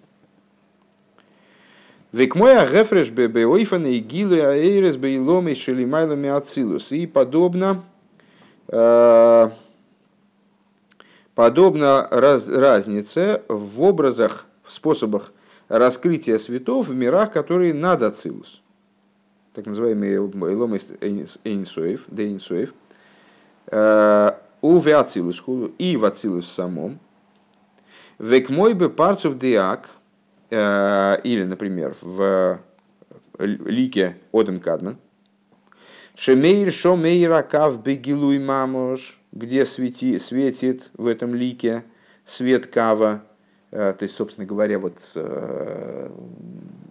[SPEAKER 1] Век моя гефреш бе ойфана и гилы аэрес бе иломы шелимайлами ацилус. И подобно э, Подобно раз, разнице в образах, в способах раскрытия светов в мирах, которые над Ацилус. Так называемые Элом Эйнсуэев, Дейнсуэев. Э, у Веацилус и в Ацилус самом. Век мой бы парцов диак, э, или, например, в лике Одем Кадман. Шемейр шомейра кав бегилуй мамош где свети, светит в этом лике свет кава, э, то есть, собственно говоря, вот э,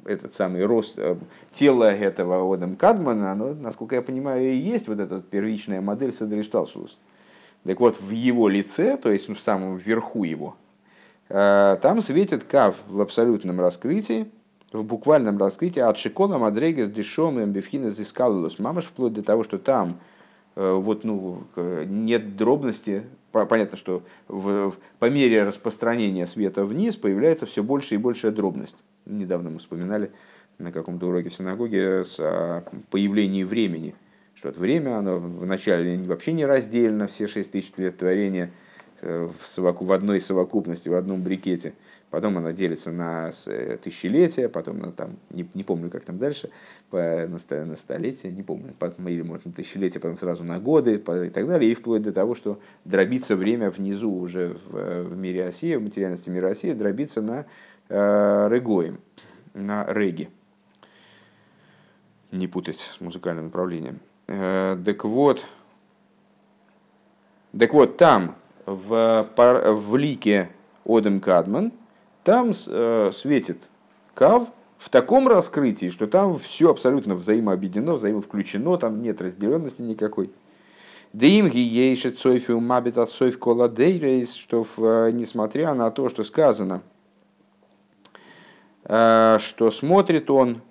[SPEAKER 1] этот самый рост э, тела этого Одам Кадмана, оно, насколько я понимаю, и есть вот эта первичная модель Садришталшус. Так вот, в его лице, то есть в самом верху его, там светит кав в абсолютном раскрытии, в буквальном раскрытии от Шикола Мадрейга с Дешом и Амбифхина Зискалус Мамаш, вплоть до того, что там Э, вот, ну, нет дробности. Понятно, что в, по мере распространения света вниз появляется все больше и большая дробность. Недавно мы вспоминали на каком-то уроке в синагоге о появлении времени. Что это время, оно вначале вообще не раздельно, все шесть тысяч лет творения э, в, совоку, в одной совокупности, в одном брикете – потом она делится на э, тысячелетия, потом на там, не, не помню, как там дальше, по, на, на столетия, не помню, потом, или может на тысячелетия, потом сразу на годы по, и так далее, и вплоть до того, что дробится время внизу уже в, в мире России, в материальности мира России, дробится на э, регоем, на реги. Не путать с музыкальным направлением. Э, так вот, Так вот, там, в, в лике Одем Кадман, там э, светит Кав в таком раскрытии, что там все абсолютно взаимообъединено, взаимовключено, там нет разделенности никакой. Димги ейшет сойфи умабит от сойф коладейрейс, что э, несмотря на то, что сказано, э, что смотрит он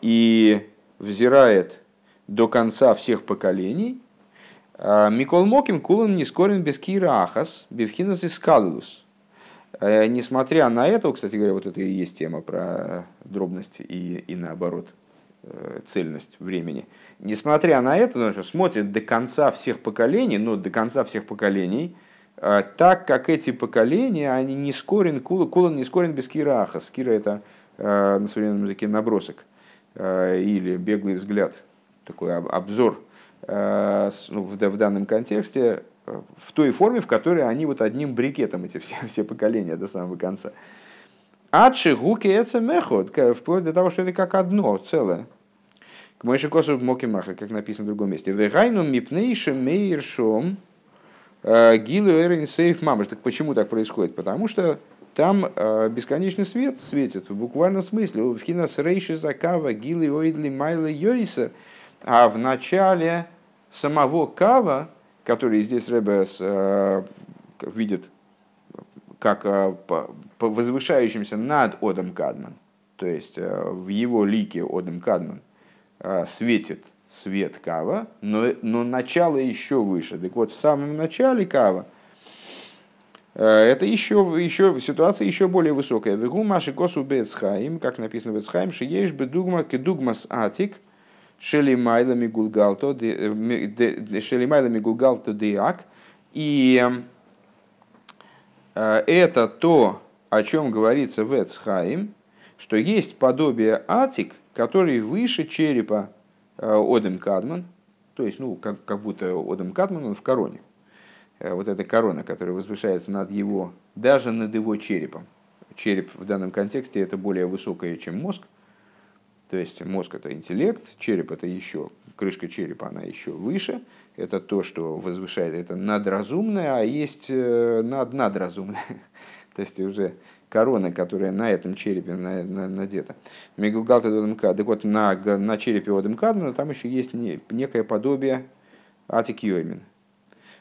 [SPEAKER 1] и взирает до конца всех поколений, Микол Моким кулан не скорен без кира ахас, бифхинас и скалилус. Несмотря на это, кстати говоря, вот это и есть тема про дробность и, и наоборот, цельность времени – несмотря на это, он смотрит до конца всех поколений, ну, до конца всех поколений, э, так как эти поколения, они не скорен, кулан не скорен без кираха. Скира это э, на современном языке набросок э, или беглый взгляд, такой обзор ну, в, в данном контексте в той форме, в которой они вот одним брикетом, эти все, все поколения до самого конца. Адши гуки это мехот, вплоть до того, что это как одно целое. К Мойши Косу Мокимаха, как написано в другом месте. Вегайну мипнейши мейршом э, гилу эрин сейф мамаш. Так почему так происходит? Потому что там э, бесконечный свет светит в буквальном смысле. В хинас рейши закава гилы ойдли майла йойса. А в начале самого кава, который здесь Рэбе э, видит как возвышающимся над Одом Кадман, то есть в его лике Одом Кадман, светит свет кава, но, но начало еще выше. Так вот, в самом начале кава э, это еще, еще ситуация еще более высокая. Вегу маши косу бецхаим, как написано в Бецхаим, что есть бы дугма кедугмас атик, шелимайлами гулгалто, шелимайлами гулгалто деак. И это то, о чем говорится в Эцхаим, что есть подобие атик – который выше черепа э, Одем Кадман, то есть, ну, как, как будто Одем Кадман, он в короне. Э, вот эта корона, которая возвышается над его, даже над его черепом. Череп в данном контексте это более высокое, чем мозг. То есть мозг это интеллект, череп это еще, крышка черепа она еще выше. Это то, что возвышает, это надразумное, а есть э, над надразумное. То есть уже корона, которая на этом черепе надета. Мегугалта ДМК. Так вот, на, на черепе ОДМК но там еще есть некое подобие Атик Йоймин.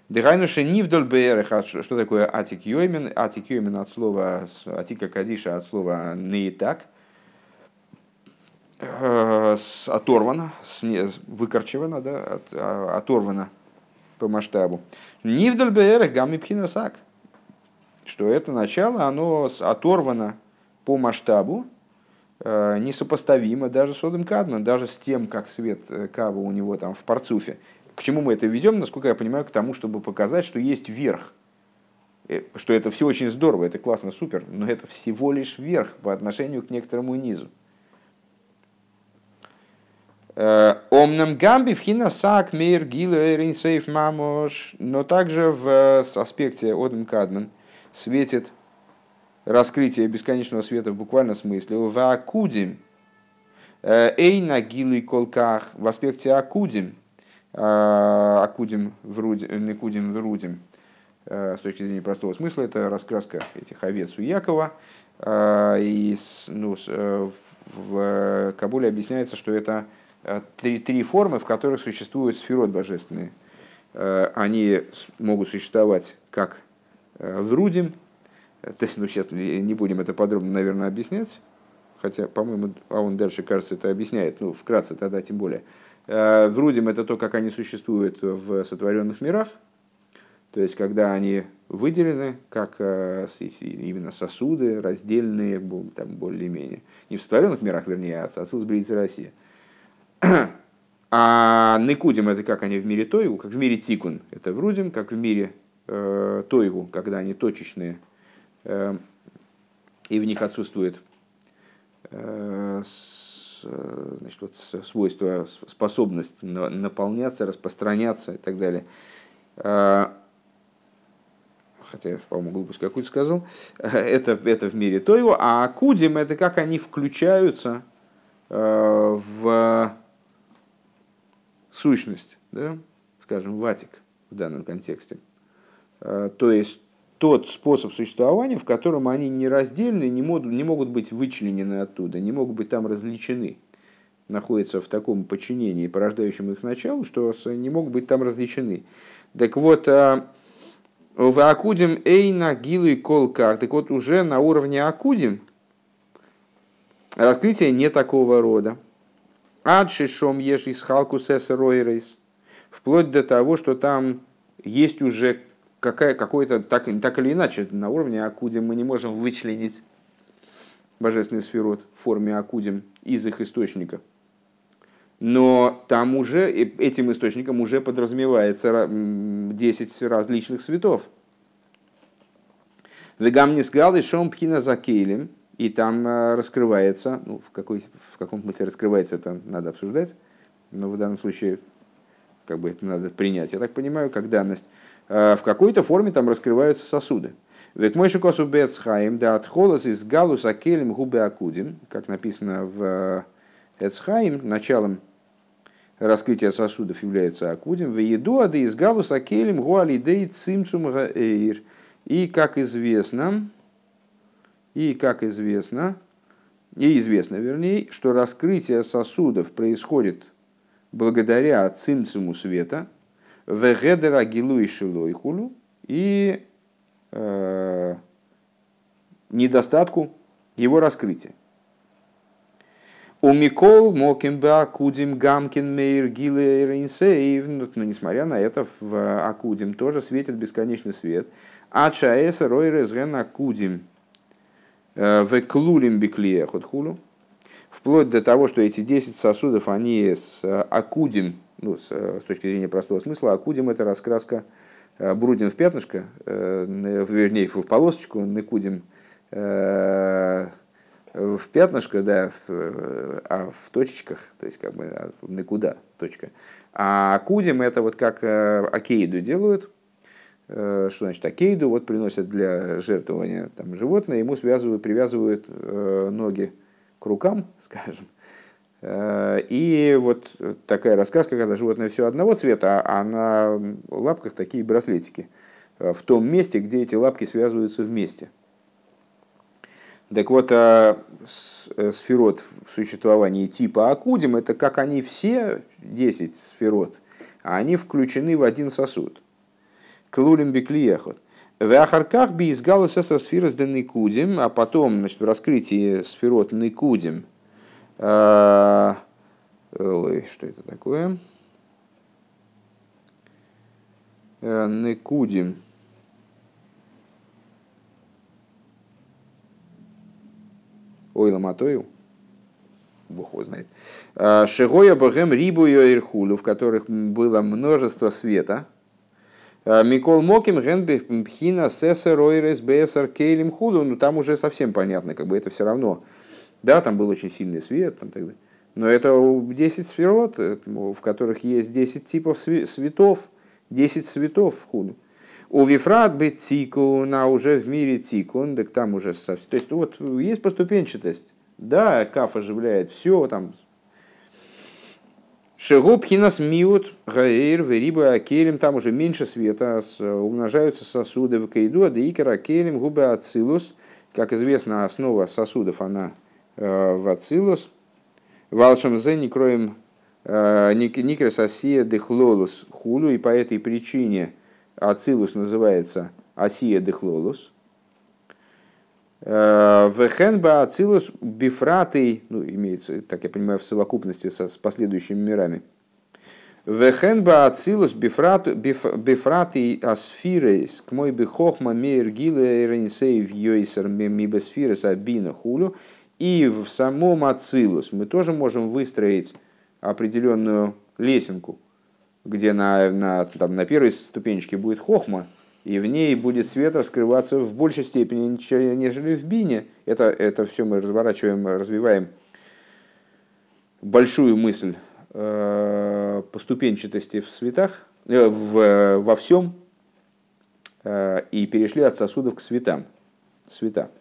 [SPEAKER 1] Дыхайнуша не вдоль БРХ, что такое Атик Йоймин? Атик Йоймин от слова Атика Кадиша, от слова не э, оторвано, выкорчевано, да, от, а, оторвано по масштабу. Не вдоль БРХ гамми пхинасак что это начало, оно оторвано по масштабу, э, несопоставимо даже с Одем Кадман, даже с тем, как свет э, Кава у него там в парцуфе. К чему мы это ведем, насколько я понимаю, к тому, чтобы показать, что есть верх. Что это все очень здорово, это классно, супер, но это всего лишь верх по отношению к некоторому низу. Омнам гамби в хинасак мир гилу сейф мамош, но также в аспекте Одем Кадман – светит раскрытие бесконечного света в буквальном смысле. В акудим, э, эйна гилы колках, в аспекте акудим, э, акудим врудим, некудим врудим, э, с точки зрения простого смысла, это раскраска этих овец у Якова. И ну, в Кабуле объясняется, что это три, три формы, в которых существуют сферот божественные. Они могут существовать как Э, врудим. То есть, ну, сейчас не будем это подробно, наверное, объяснять. Хотя, по-моему, а он дальше, кажется, это объясняет. Ну, вкратце тогда тем более. Э, врудим это то, как они существуют в сотворенных мирах. То есть, когда они выделены как э, именно сосуды, раздельные, там, более-менее. Не в сотворенных мирах, вернее, а сосуд с России. А Никудим это как они в мире Тойгу, как в мире Тикун, это врудим, как в мире э, тойгу, когда они точечные, э, и в них отсутствует э, с, значит, вот, свойство, способность наполняться, распространяться и так далее. Э, хотя, по-моему, глупость какую-то сказал, это, это в мире Тойгу, а Кудим это как они включаются э, в сущность, да? скажем, ватик в данном контексте. то есть тот способ существования, в котором они нераздельны, не могут, не могут быть вычленены оттуда, не могут быть там различены, находятся в таком подчинении, порождающем их началу, что не могут быть там различены. Так вот, а, в Акудим Эйна Гилу и Колкар, так вот уже на уровне Акудим раскрытие не такого рода. Адшишом ешли с халкусес ройрейс, вплоть до того, что там есть уже какая, какой-то, так, так или иначе, на уровне Акудим мы не можем вычленить божественный сферот в форме Акудим из их источника. Но там уже, этим источником уже подразумевается 10 различных светов. Вегамнис галы шомпхина за кейлем, и там э, раскрывается, ну, в, какой, в каком смысле раскрывается, это надо обсуждать, но в данном случае как бы это надо принять. Я так понимаю, как данность. Э, в какой-то форме там раскрываются сосуды. Век мой шикосу бецхаим да отхолос из галуса келем губе акудим, как написано в э, Эцхаим, началом раскрытия сосудов является акудим, в еду ады из галуса келем гуалидей цимцум гаэйр. И как известно, и как известно, и известно, вернее, что раскрытие сосудов происходит благодаря цимцуму света, вегедера гилу и шилойхулу, и э, недостатку его раскрытия. У Микол Мокимба Акудим Гамкин Мейр Гилейринсейв, но несмотря на это, в Акудим тоже светит бесконечный свет. Ачаэса Ройрес Ген Акудим в Клулим Биклиехот Хулу. Вплоть до того, что эти 10 сосудов, они с Акудим ну, с, с точки зрения простого смысла, акудим это раскраска э, брудин в пятнышко, э, вернее, в полосочку, накудим э, в пятнышко, да, в, а в точечках, то есть как бы а, никуда точка. А акудим это вот как акейду делают, что значит акейду, вот приносят для жертвования там, животное, ему связывают, привязывают ноги к рукам, скажем, Э, и вот такая рассказка, когда животное все одного цвета, а на лапках такие браслетики э, в том месте, где эти лапки связываются вместе. Так вот, а сферот в существовании типа Акудим, это как они все, 10 сферот, а они включены в один сосуд. Клулим беклиехот. В Ахарках би изгалась со сферос де Никудим, а потом, значит, в раскрытии сферот Никудим – а, ой, что это такое? Э, Некудим. Ой, ломатою. Бог его знает. А, Шигоя богем рибу ирхулю, в которых было множество света. А, Микол Моким Генби Пхина Сесер Ойрес Бесар Кейлим Худу. Ну там уже совсем понятно, как бы это все равно да, там был очень сильный свет, там, так далее. но это 10 сферот, э, в которых есть 10 типов светов, 10 цветов в худу. У Вифрат быть тикун, а уже в мире тикун, так там уже совсем. То есть вот есть поступенчатость. Да, каф оживляет все, там Шегуб хинас миут гаэйр вериба акелем, там уже меньше света, умножаются сосуды в кайду, а деикер акелем губы ацилус. Как известно, основа сосудов, она Э, в Ацилус. Валшам зе не кроем э, Никрес Асия Дехлолус Хулу, и по этой причине Ацилус называется Асия Дехлолус. Э, Вехенба Ацилус бифратый, ну, имеется, так я понимаю, в совокупности со, с последующими мирами. Вехенба Ацилус бифратый асфирейс к мой бихохма мейр гиле ренсей в йойсер мибесфирес абина хулю. И в самом Ацилус мы тоже можем выстроить определенную лесенку, где на, на, там, на первой ступенечке будет хохма, и в ней будет свет раскрываться в большей степени, нежели в бине. Это, это все мы разворачиваем, развиваем большую мысль э, поступенчатости в светах, э, в, во всем, э, и перешли от сосудов к светам. Света.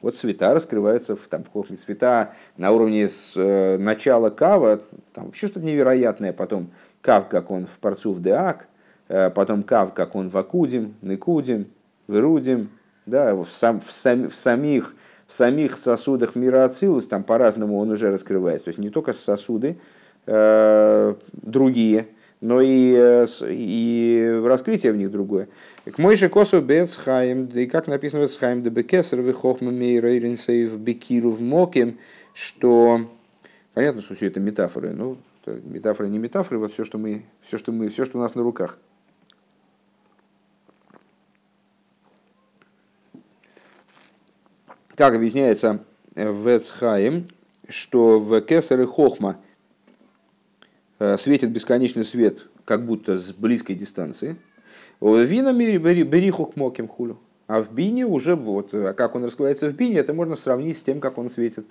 [SPEAKER 1] Вот цвета раскрываются в, там, в цвета на уровне с, э, начала кава, там вообще что-то невероятное, потом кав, как он в порцу в деак, потом кав, как он вакудим, никудим, вырудим, да, в, сам, в, сам, в, самих, в самих сосудах мира Ацилус, там по-разному он уже раскрывается. То есть не только сосуды э, другие, но и, э, и раскрытие в них другое. К Мойше Косу Бецхайм, и как написано в Бекесар, Вихохма Мейра Иринсейв Бекиру в Моким, что понятно, что все это метафоры, ну, метафоры не метафоры, вот все, что мы, все, что мы, все, что у нас на руках. Как объясняется в Эцхаим, что в Кесаре Хохма э, светит бесконечный свет, как будто с близкой дистанции. Винами бериху к моким хулю. А в бине уже, вот, а как он раскрывается в бине, это можно сравнить с тем, как он светит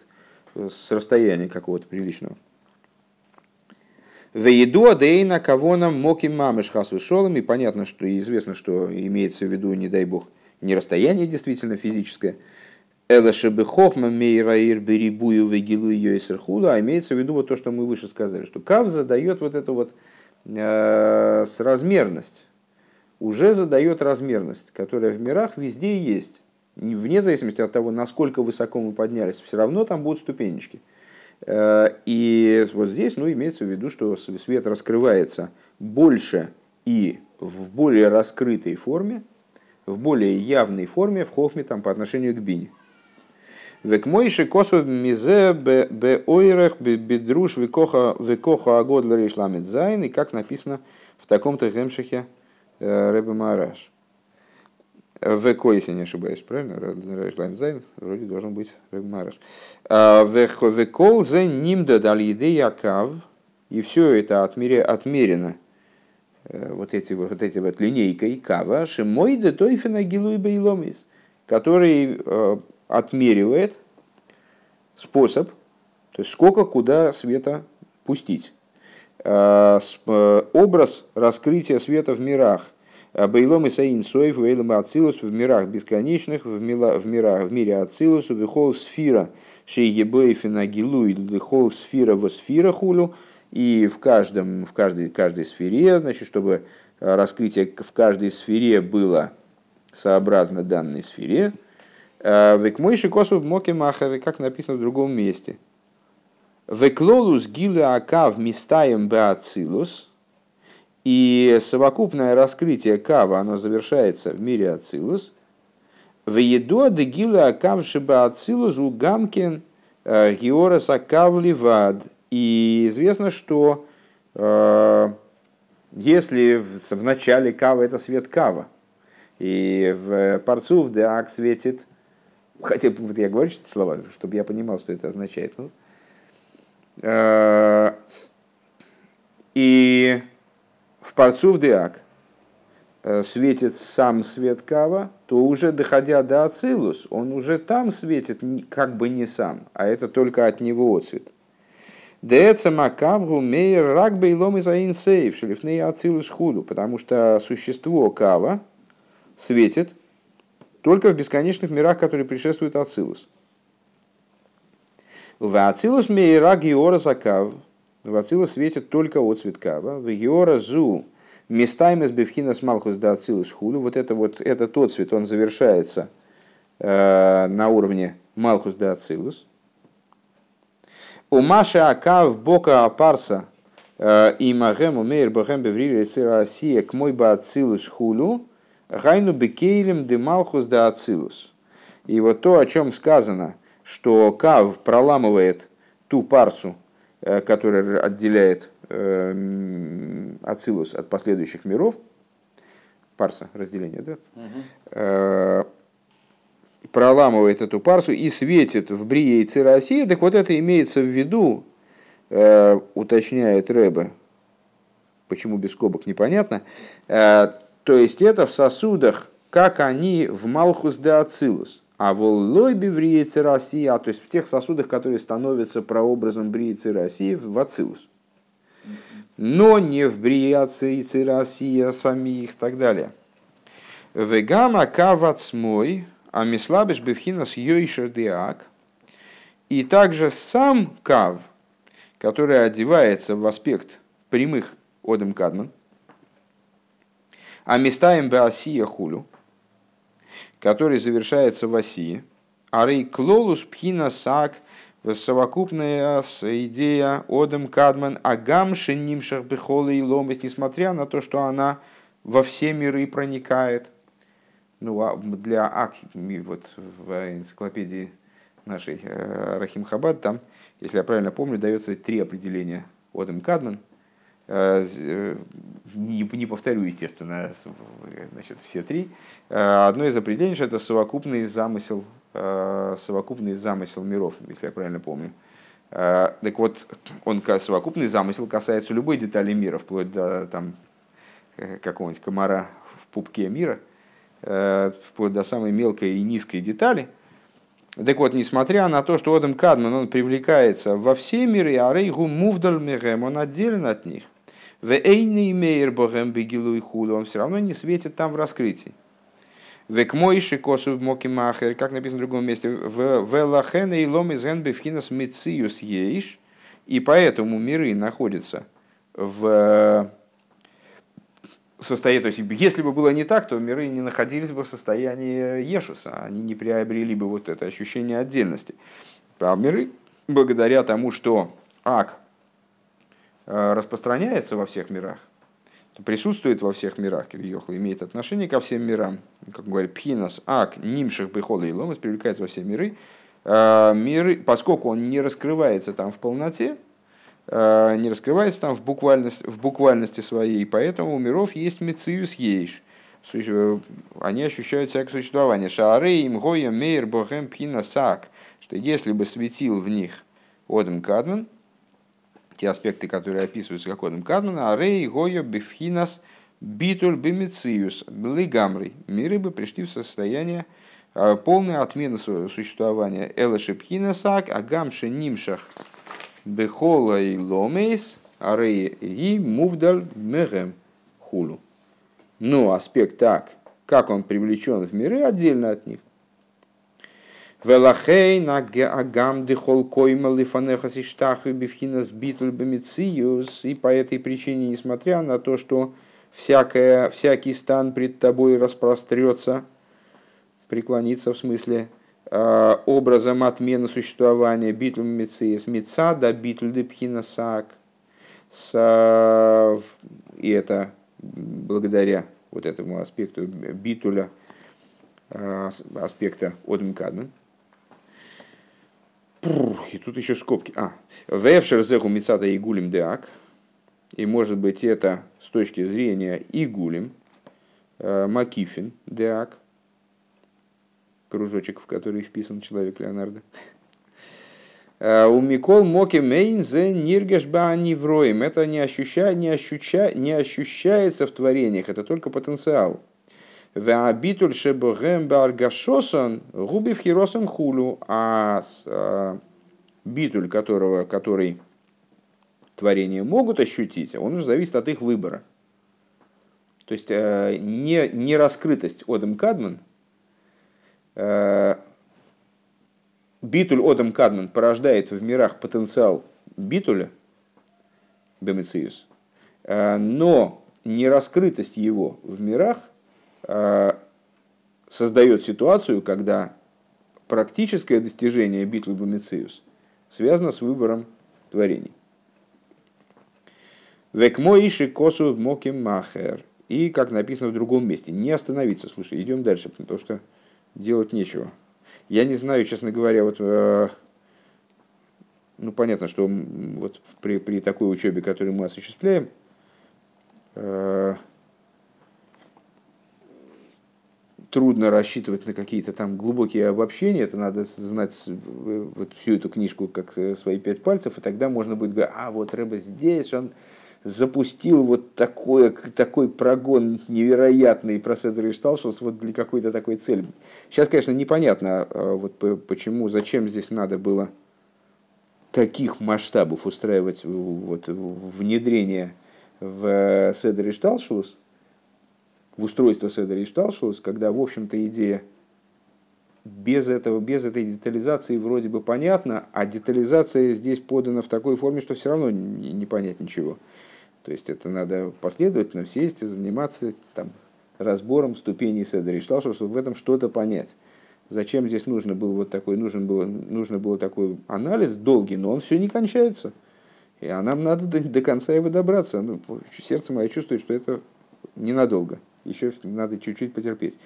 [SPEAKER 1] э, с расстояния какого-то приличного. В еду адейна кого нам моким мамыш хасвышолом. И понятно, что и известно, что имеется в виду, не дай бог, не расстояние действительно физическое, Эла шебы хохма мейраир берибую вегилу йойсер худа, а имеется в виду вот то, что мы выше сказали, что Кав задает вот эту вот э, с размерность, уже задает размерность, которая в мирах везде есть. Вне зависимости от того, насколько высоко мы поднялись, все равно там будут ступенечки. Э, и вот здесь ну, имеется в виду, что свет раскрывается больше и в более раскрытой форме, в более явной форме в хохме там, по отношению к бине. וכמו שכתוב מזה באורך בדרוש וככה וככה הגדול רל״ז, и как написано в таком-то гемшихе э, Рэбе Мараш. Веко, если не ошибаюсь, правильно? Рейшлайм Зайн, вроде должен быть Рэбе Мараш. А, Векол зе нимда дал еды якав, и все это отмере, отмерено э, вот эти вот, эти вот линейкой кава, шимой де тойфена гилуй бейломис, который э, отмеривает способ, то есть сколько куда света пустить. А, э, образ раскрытия света в мирах. А, Бейлом и Саин Соев, Вейлом Ацилус в мирах бесконечных, в, мила, в, мирах, в мире Ацилус, Вихол Сфира, Шейебейфина Гилуй, Вихол Сфира в Сфира Хулю, и в, каждом, в каждой, каждой сфере, значит, чтобы раскрытие в каждой сфере было сообразно данной сфере, Э, Векмойши косу моки махары, как написано в другом месте. Веклолус гилю акав мистаем беацилус. И совокупное раскрытие кава, оно завершается в мире ацилус. Веедо де гилю акав шиба ацилус у гамкин э, георас акав ливад. И известно, что э, если в, начале кава это свет кава, и в парцу в деак светит Хотя вот я говорю эти слова, чтобы я понимал, что это означает. Ну, э, и в Парцув Деак э, светит сам свет Кава, то уже доходя до Ацилус, он уже там светит как бы не сам, а это только от него отцвет. Деца макавру мейер рак бейлом из ацилус худу, потому что существо кава светит только в бесконечных мирах, которые предшествуют Ацилус. В Ацилус мейра геора закав. В Ацилус светит только от цветкава. В геора зу местами с бифхина с малхус до Ацилус хулю. Вот это вот этот тот цвет, он завершается э, на уровне малхус до Ацилус. У Маши Акав Бока Апарса э, и Магем Умейр Бахем Беврили Россия к мой ба Ацилус хулю. Гайну бекейлем де малхус да ацилус. И вот то, о чем сказано, что Кав проламывает ту парсу, э, которая отделяет э, Ацилус от последующих миров, парса, разделение, да? Угу. проламывает эту парсу и светит в Брие и Циросии, так вот это имеется в виду, уточняет Рэбе, почему без скобок непонятно, то есть это в сосудах, как они в Малхус де Ацилус. А в Лойбе в Риице России, а то есть в тех сосудах, которые становятся прообразом Бриицы России в Ацилус. Но не в Бриице России а самих и так далее. Вегама кавацмой, а мислабиш бифхинас йойшер диак. И также сам кав, который одевается в аспект прямых одем кадман, А места им Осия хулю, который завершается в Осии, арей клолус пхина сак, совокупная идея Одем Кадман Агам Шенимшах Бехола и Ломис, несмотря на то, что она во все миры проникает. Ну, а для Ак, вот в энциклопедии нашей э, Рахим Хабад, там, если я правильно помню, дается три определения Одем Кадман. Э, э, не, не повторю, естественно, значит, все три. Одно из определений, что это совокупный замысел, совокупный замысел миров, если я правильно помню. Так вот, он совокупный замысел касается любой детали мира, вплоть до там, какого-нибудь комара в пупке мира, вплоть до самой мелкой и низкой детали – так вот, несмотря на то, что Одам Кадман, он привлекается во все миры, а Рейгу Мувдаль он отделен от них. В Эйни Мейер Богем Бегилу и Худу, он все равно не светит там в раскрытии. В Экмойши Косу Моки Махер, как написано в другом месте, в Лахене и Лом из Генбефхинас Мециус Ейш, и поэтому миры находятся в состоянии, то есть если бы было не так, то миры не находились бы в состоянии Ешуса, они не приобрели бы вот это ощущение отдельности. А миры, благодаря тому, что Ак э, распространяется во всех мирах, присутствует во всех мирах, Кивьехал имеет отношение ко всем мирам, как говорит Пхинас, Ак, Нимших, Бехола и Ломас привлекается во все миры, э, миры, поскольку он не раскрывается там в полноте, Э, не раскрывается там в, буквальности, в буквальности своей, поэтому у миров есть мециус ейш. Э, они ощущают всякое существование. Шаарей им гоя мейр бохем пхина сак. Что если бы светил в них Одам Кадман, те аспекты, которые описываются как Одам Кадман, арей гоя бифхинас битуль бимециус блигамри. Миры бы пришли в состояние э, полной отмены своего существования. Элашепхина сак, агамши нимшах Бехола и ломейс, арей и мувдаль мегем хулу. Но аспект так, как он привлечен в миры, отдельно от них. Велахей на агам дехол койма лифанеха сиштаху бифхинас битуль. И по этой причине, несмотря на то, что всякое, всякий стан пред тобой распрострется, преклониться в смысле Э, образом отмены существования битлю мециес меца да битлю депхинасак. И это благодаря вот этому аспекту битуля, э, аспекта Одмкадмен. И тут еще скобки. А, вевшер зеху мецата и гулим деак. И может быть это с точки зрения игулим, э, макифин деак, кружочек, в который вписан человек Леонардо. «Э, у Микол Моки Мейн зе ниргеш невроем. Это не, ощуща, не, ощуща, не ощущается в творениях, это только потенциал. Веабитуль шебогем баргашосон губив хиросом хулю. А битуль, которого, который творения могут ощутить, он уже зависит от их выбора. То есть э, не, не раскрытость Одем Кадман, Э, битуль Одам Кадман порождает в мирах потенциал битуля, бемециус, э, но нераскрытость его в мирах создает ситуацию, когда практическое достижение битуль бемециус связано с выбором творений. Векмоиши косу моким махер. И, как написано в другом месте, не остановиться. Слушай, идем дальше, потому что делать нечего. Я не знаю, честно говоря, вот, э, ну, понятно, что вот при, при такой учебе, которую мы осуществляем, э, трудно рассчитывать на какие-то там глубокие обобщения, это надо знать вот всю эту книжку как э, свои пять пальцев, и тогда можно будет говорить, а вот Рэба здесь, он запустил вот такой, такой прогон невероятный про Седр и Шталшус вот для какой-то такой цели. Сейчас, конечно, непонятно, а, вот почему, зачем здесь надо было таких масштабов устраивать вот, внедрение в Седр и Шталшус, в устройство Седр и Шталшус, когда, в общем-то, идея без, этого, без этой детализации вроде бы понятна, а детализация здесь подана в такой форме, что все равно не, не понять ничего. То есть это надо последовательно сесть и заниматься там, разбором ступеней Седри Шлаша, чтобы в этом что-то понять. Зачем здесь нужно было вот такой, нужен было, нужно было такой анализ долгий, но он все не кончается. И а нам надо до, до конца его добраться. Ну, сердце мое чувствует, что это ненадолго. Еще надо чуть-чуть потерпеть.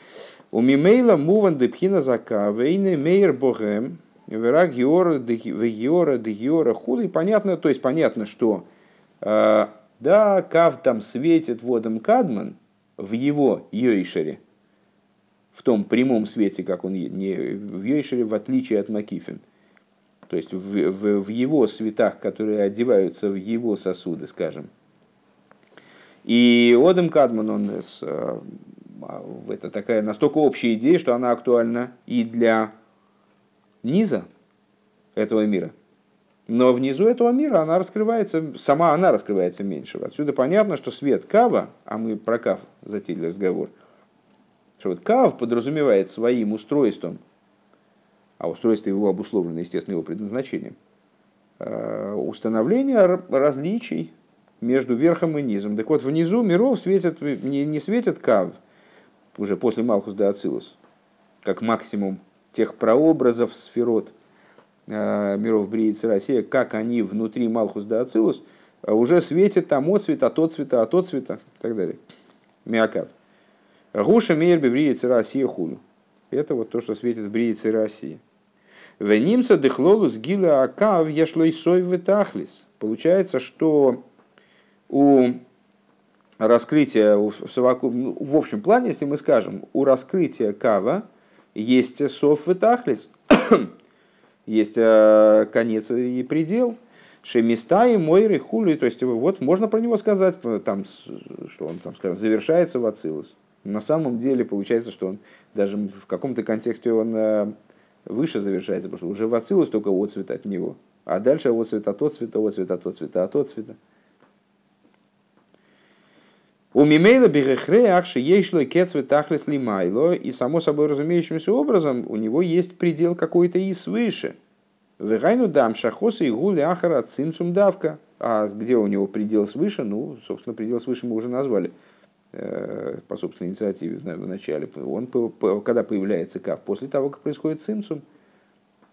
[SPEAKER 1] У Мимейла муван депхина зака, вейне мейер богем, вера геора де геора хули. Понятно, то есть понятно, что э, да, Кав там светит водом Кадман в его Йойшере, в том прямом свете, как он не в Йойшере, в отличие от Макифин. То есть в, в, в его светах, которые одеваются в его сосуды, скажем. И Одем Кадман, он с, э, это такая настолько общая идея, что она актуальна и для низа этого мира – но внизу этого мира она раскрывается, сама она раскрывается меньше. Отсюда понятно, что свет Кава, а мы про Кав затеяли разговор, что вот Кав подразумевает своим устройством, а устройство его обусловлено, естественно, его предназначением, э, установление различий между верхом и низом. Так вот, внизу миров светит, не, не светит Кав, уже после Малхус до Ацилус, как максимум тех прообразов сферот – Э, миров Бриицы Россия, как они внутри Малхус да Ацилус, э, уже светит там от цвета, от цвета, от цвета и так далее. Миакат. Гуша мейр бриицы Россия худу. Это вот то, что светит в Бриице России. Венимца дыхлолус гила акав яшлой сой витахлис. Получается, что у раскрытия, в общем плане, если мы скажем, у раскрытия кава есть сов витахлис, есть э, конец и предел. Шемиста и Мойры Хули, то есть вот можно про него сказать, э, там, что он там, скажем, завершается в Ацилус. На самом деле получается, что он даже в каком-то контексте он э, выше завершается, потому что уже в Ацилус только отцвет от него. А дальше отцвет от отцвета, отцвет от отцвета, от отцвета. У Мимейла Берехре Ахши Ейшло Кецве Тахлес Лимайло, и само собой разумеющимся образом у него есть предел какой-то и свыше. Вегайну дам шахоса и гули ахара цимцум давка. А где у него предел свыше? Ну, собственно, предел свыше мы уже назвали э, по собственной инициативе в начале. Он, когда появляется кав? После того, как происходит цимцум.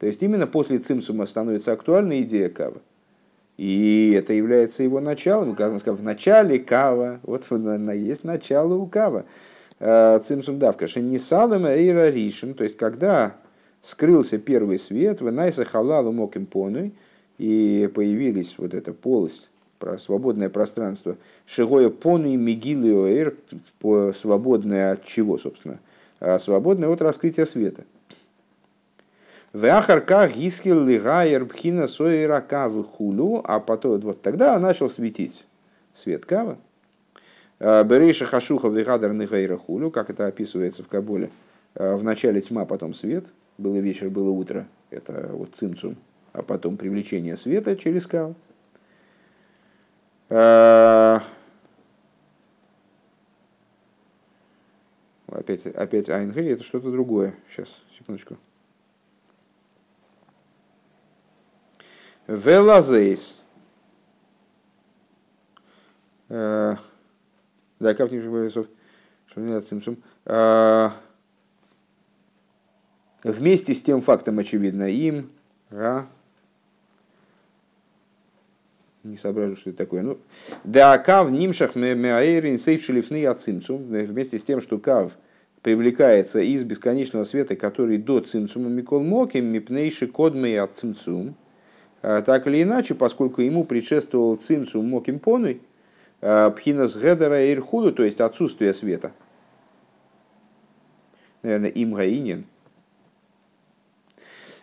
[SPEAKER 1] То есть именно после цимцума становится актуальна идея кава. И это является его началом. Как он сказал, в начале кава, вот есть начало у кава. Э, Цимсум давка, шенисалам эйра ришин, то есть когда скрылся первый свет, в найса халалу моким понуй, и появились вот эта полость, про свободное пространство, шигоя понуй мигилиоэр, свободное от чего, собственно? А свободное от раскрытия света. Вахарка гискил лигайер бхина соирака хулу, а потом вот тогда начал светить свет кава. «Э, Берейша хашуха вигадар нигайра хулю, как это описывается в Кабуле. «Э, в начале тьма, потом свет. Было вечер, было утро. Это вот цимцум. А потом привлечение света через кав. «Э, опять, опять Айнгей, это что-то другое. Сейчас, секундочку. Велазейс. Э, да, как не Борисов. Э, вместе с тем фактом, очевидно, им, ра, не соображу, что это такое. Ну, да, кав нимшах меаэрин сейфшелифны ацимцум. Вместе с тем, что кав привлекается из бесконечного света, который до цимцума микол моким, мипнейши кодмей ацимцум. А, так или иначе, поскольку ему предшествовал цимцу моким понуй, а, пхинас гедера ирхуду, то есть отсутствие света. Наверное, им гаинин.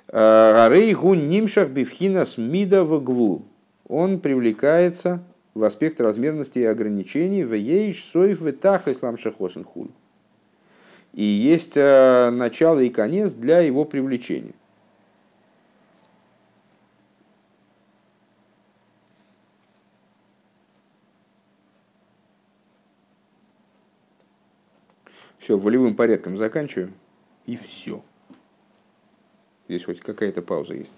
[SPEAKER 1] А, Рейгу нимшах бифхинас мида в гвул. Он привлекается в аспект размерности и ограничений в ейш соев в тахлис ламшахосен хул. И есть начало и конец для его привлечения. Все, волевым порядком заканчиваем. И все. Здесь хоть какая-то пауза есть.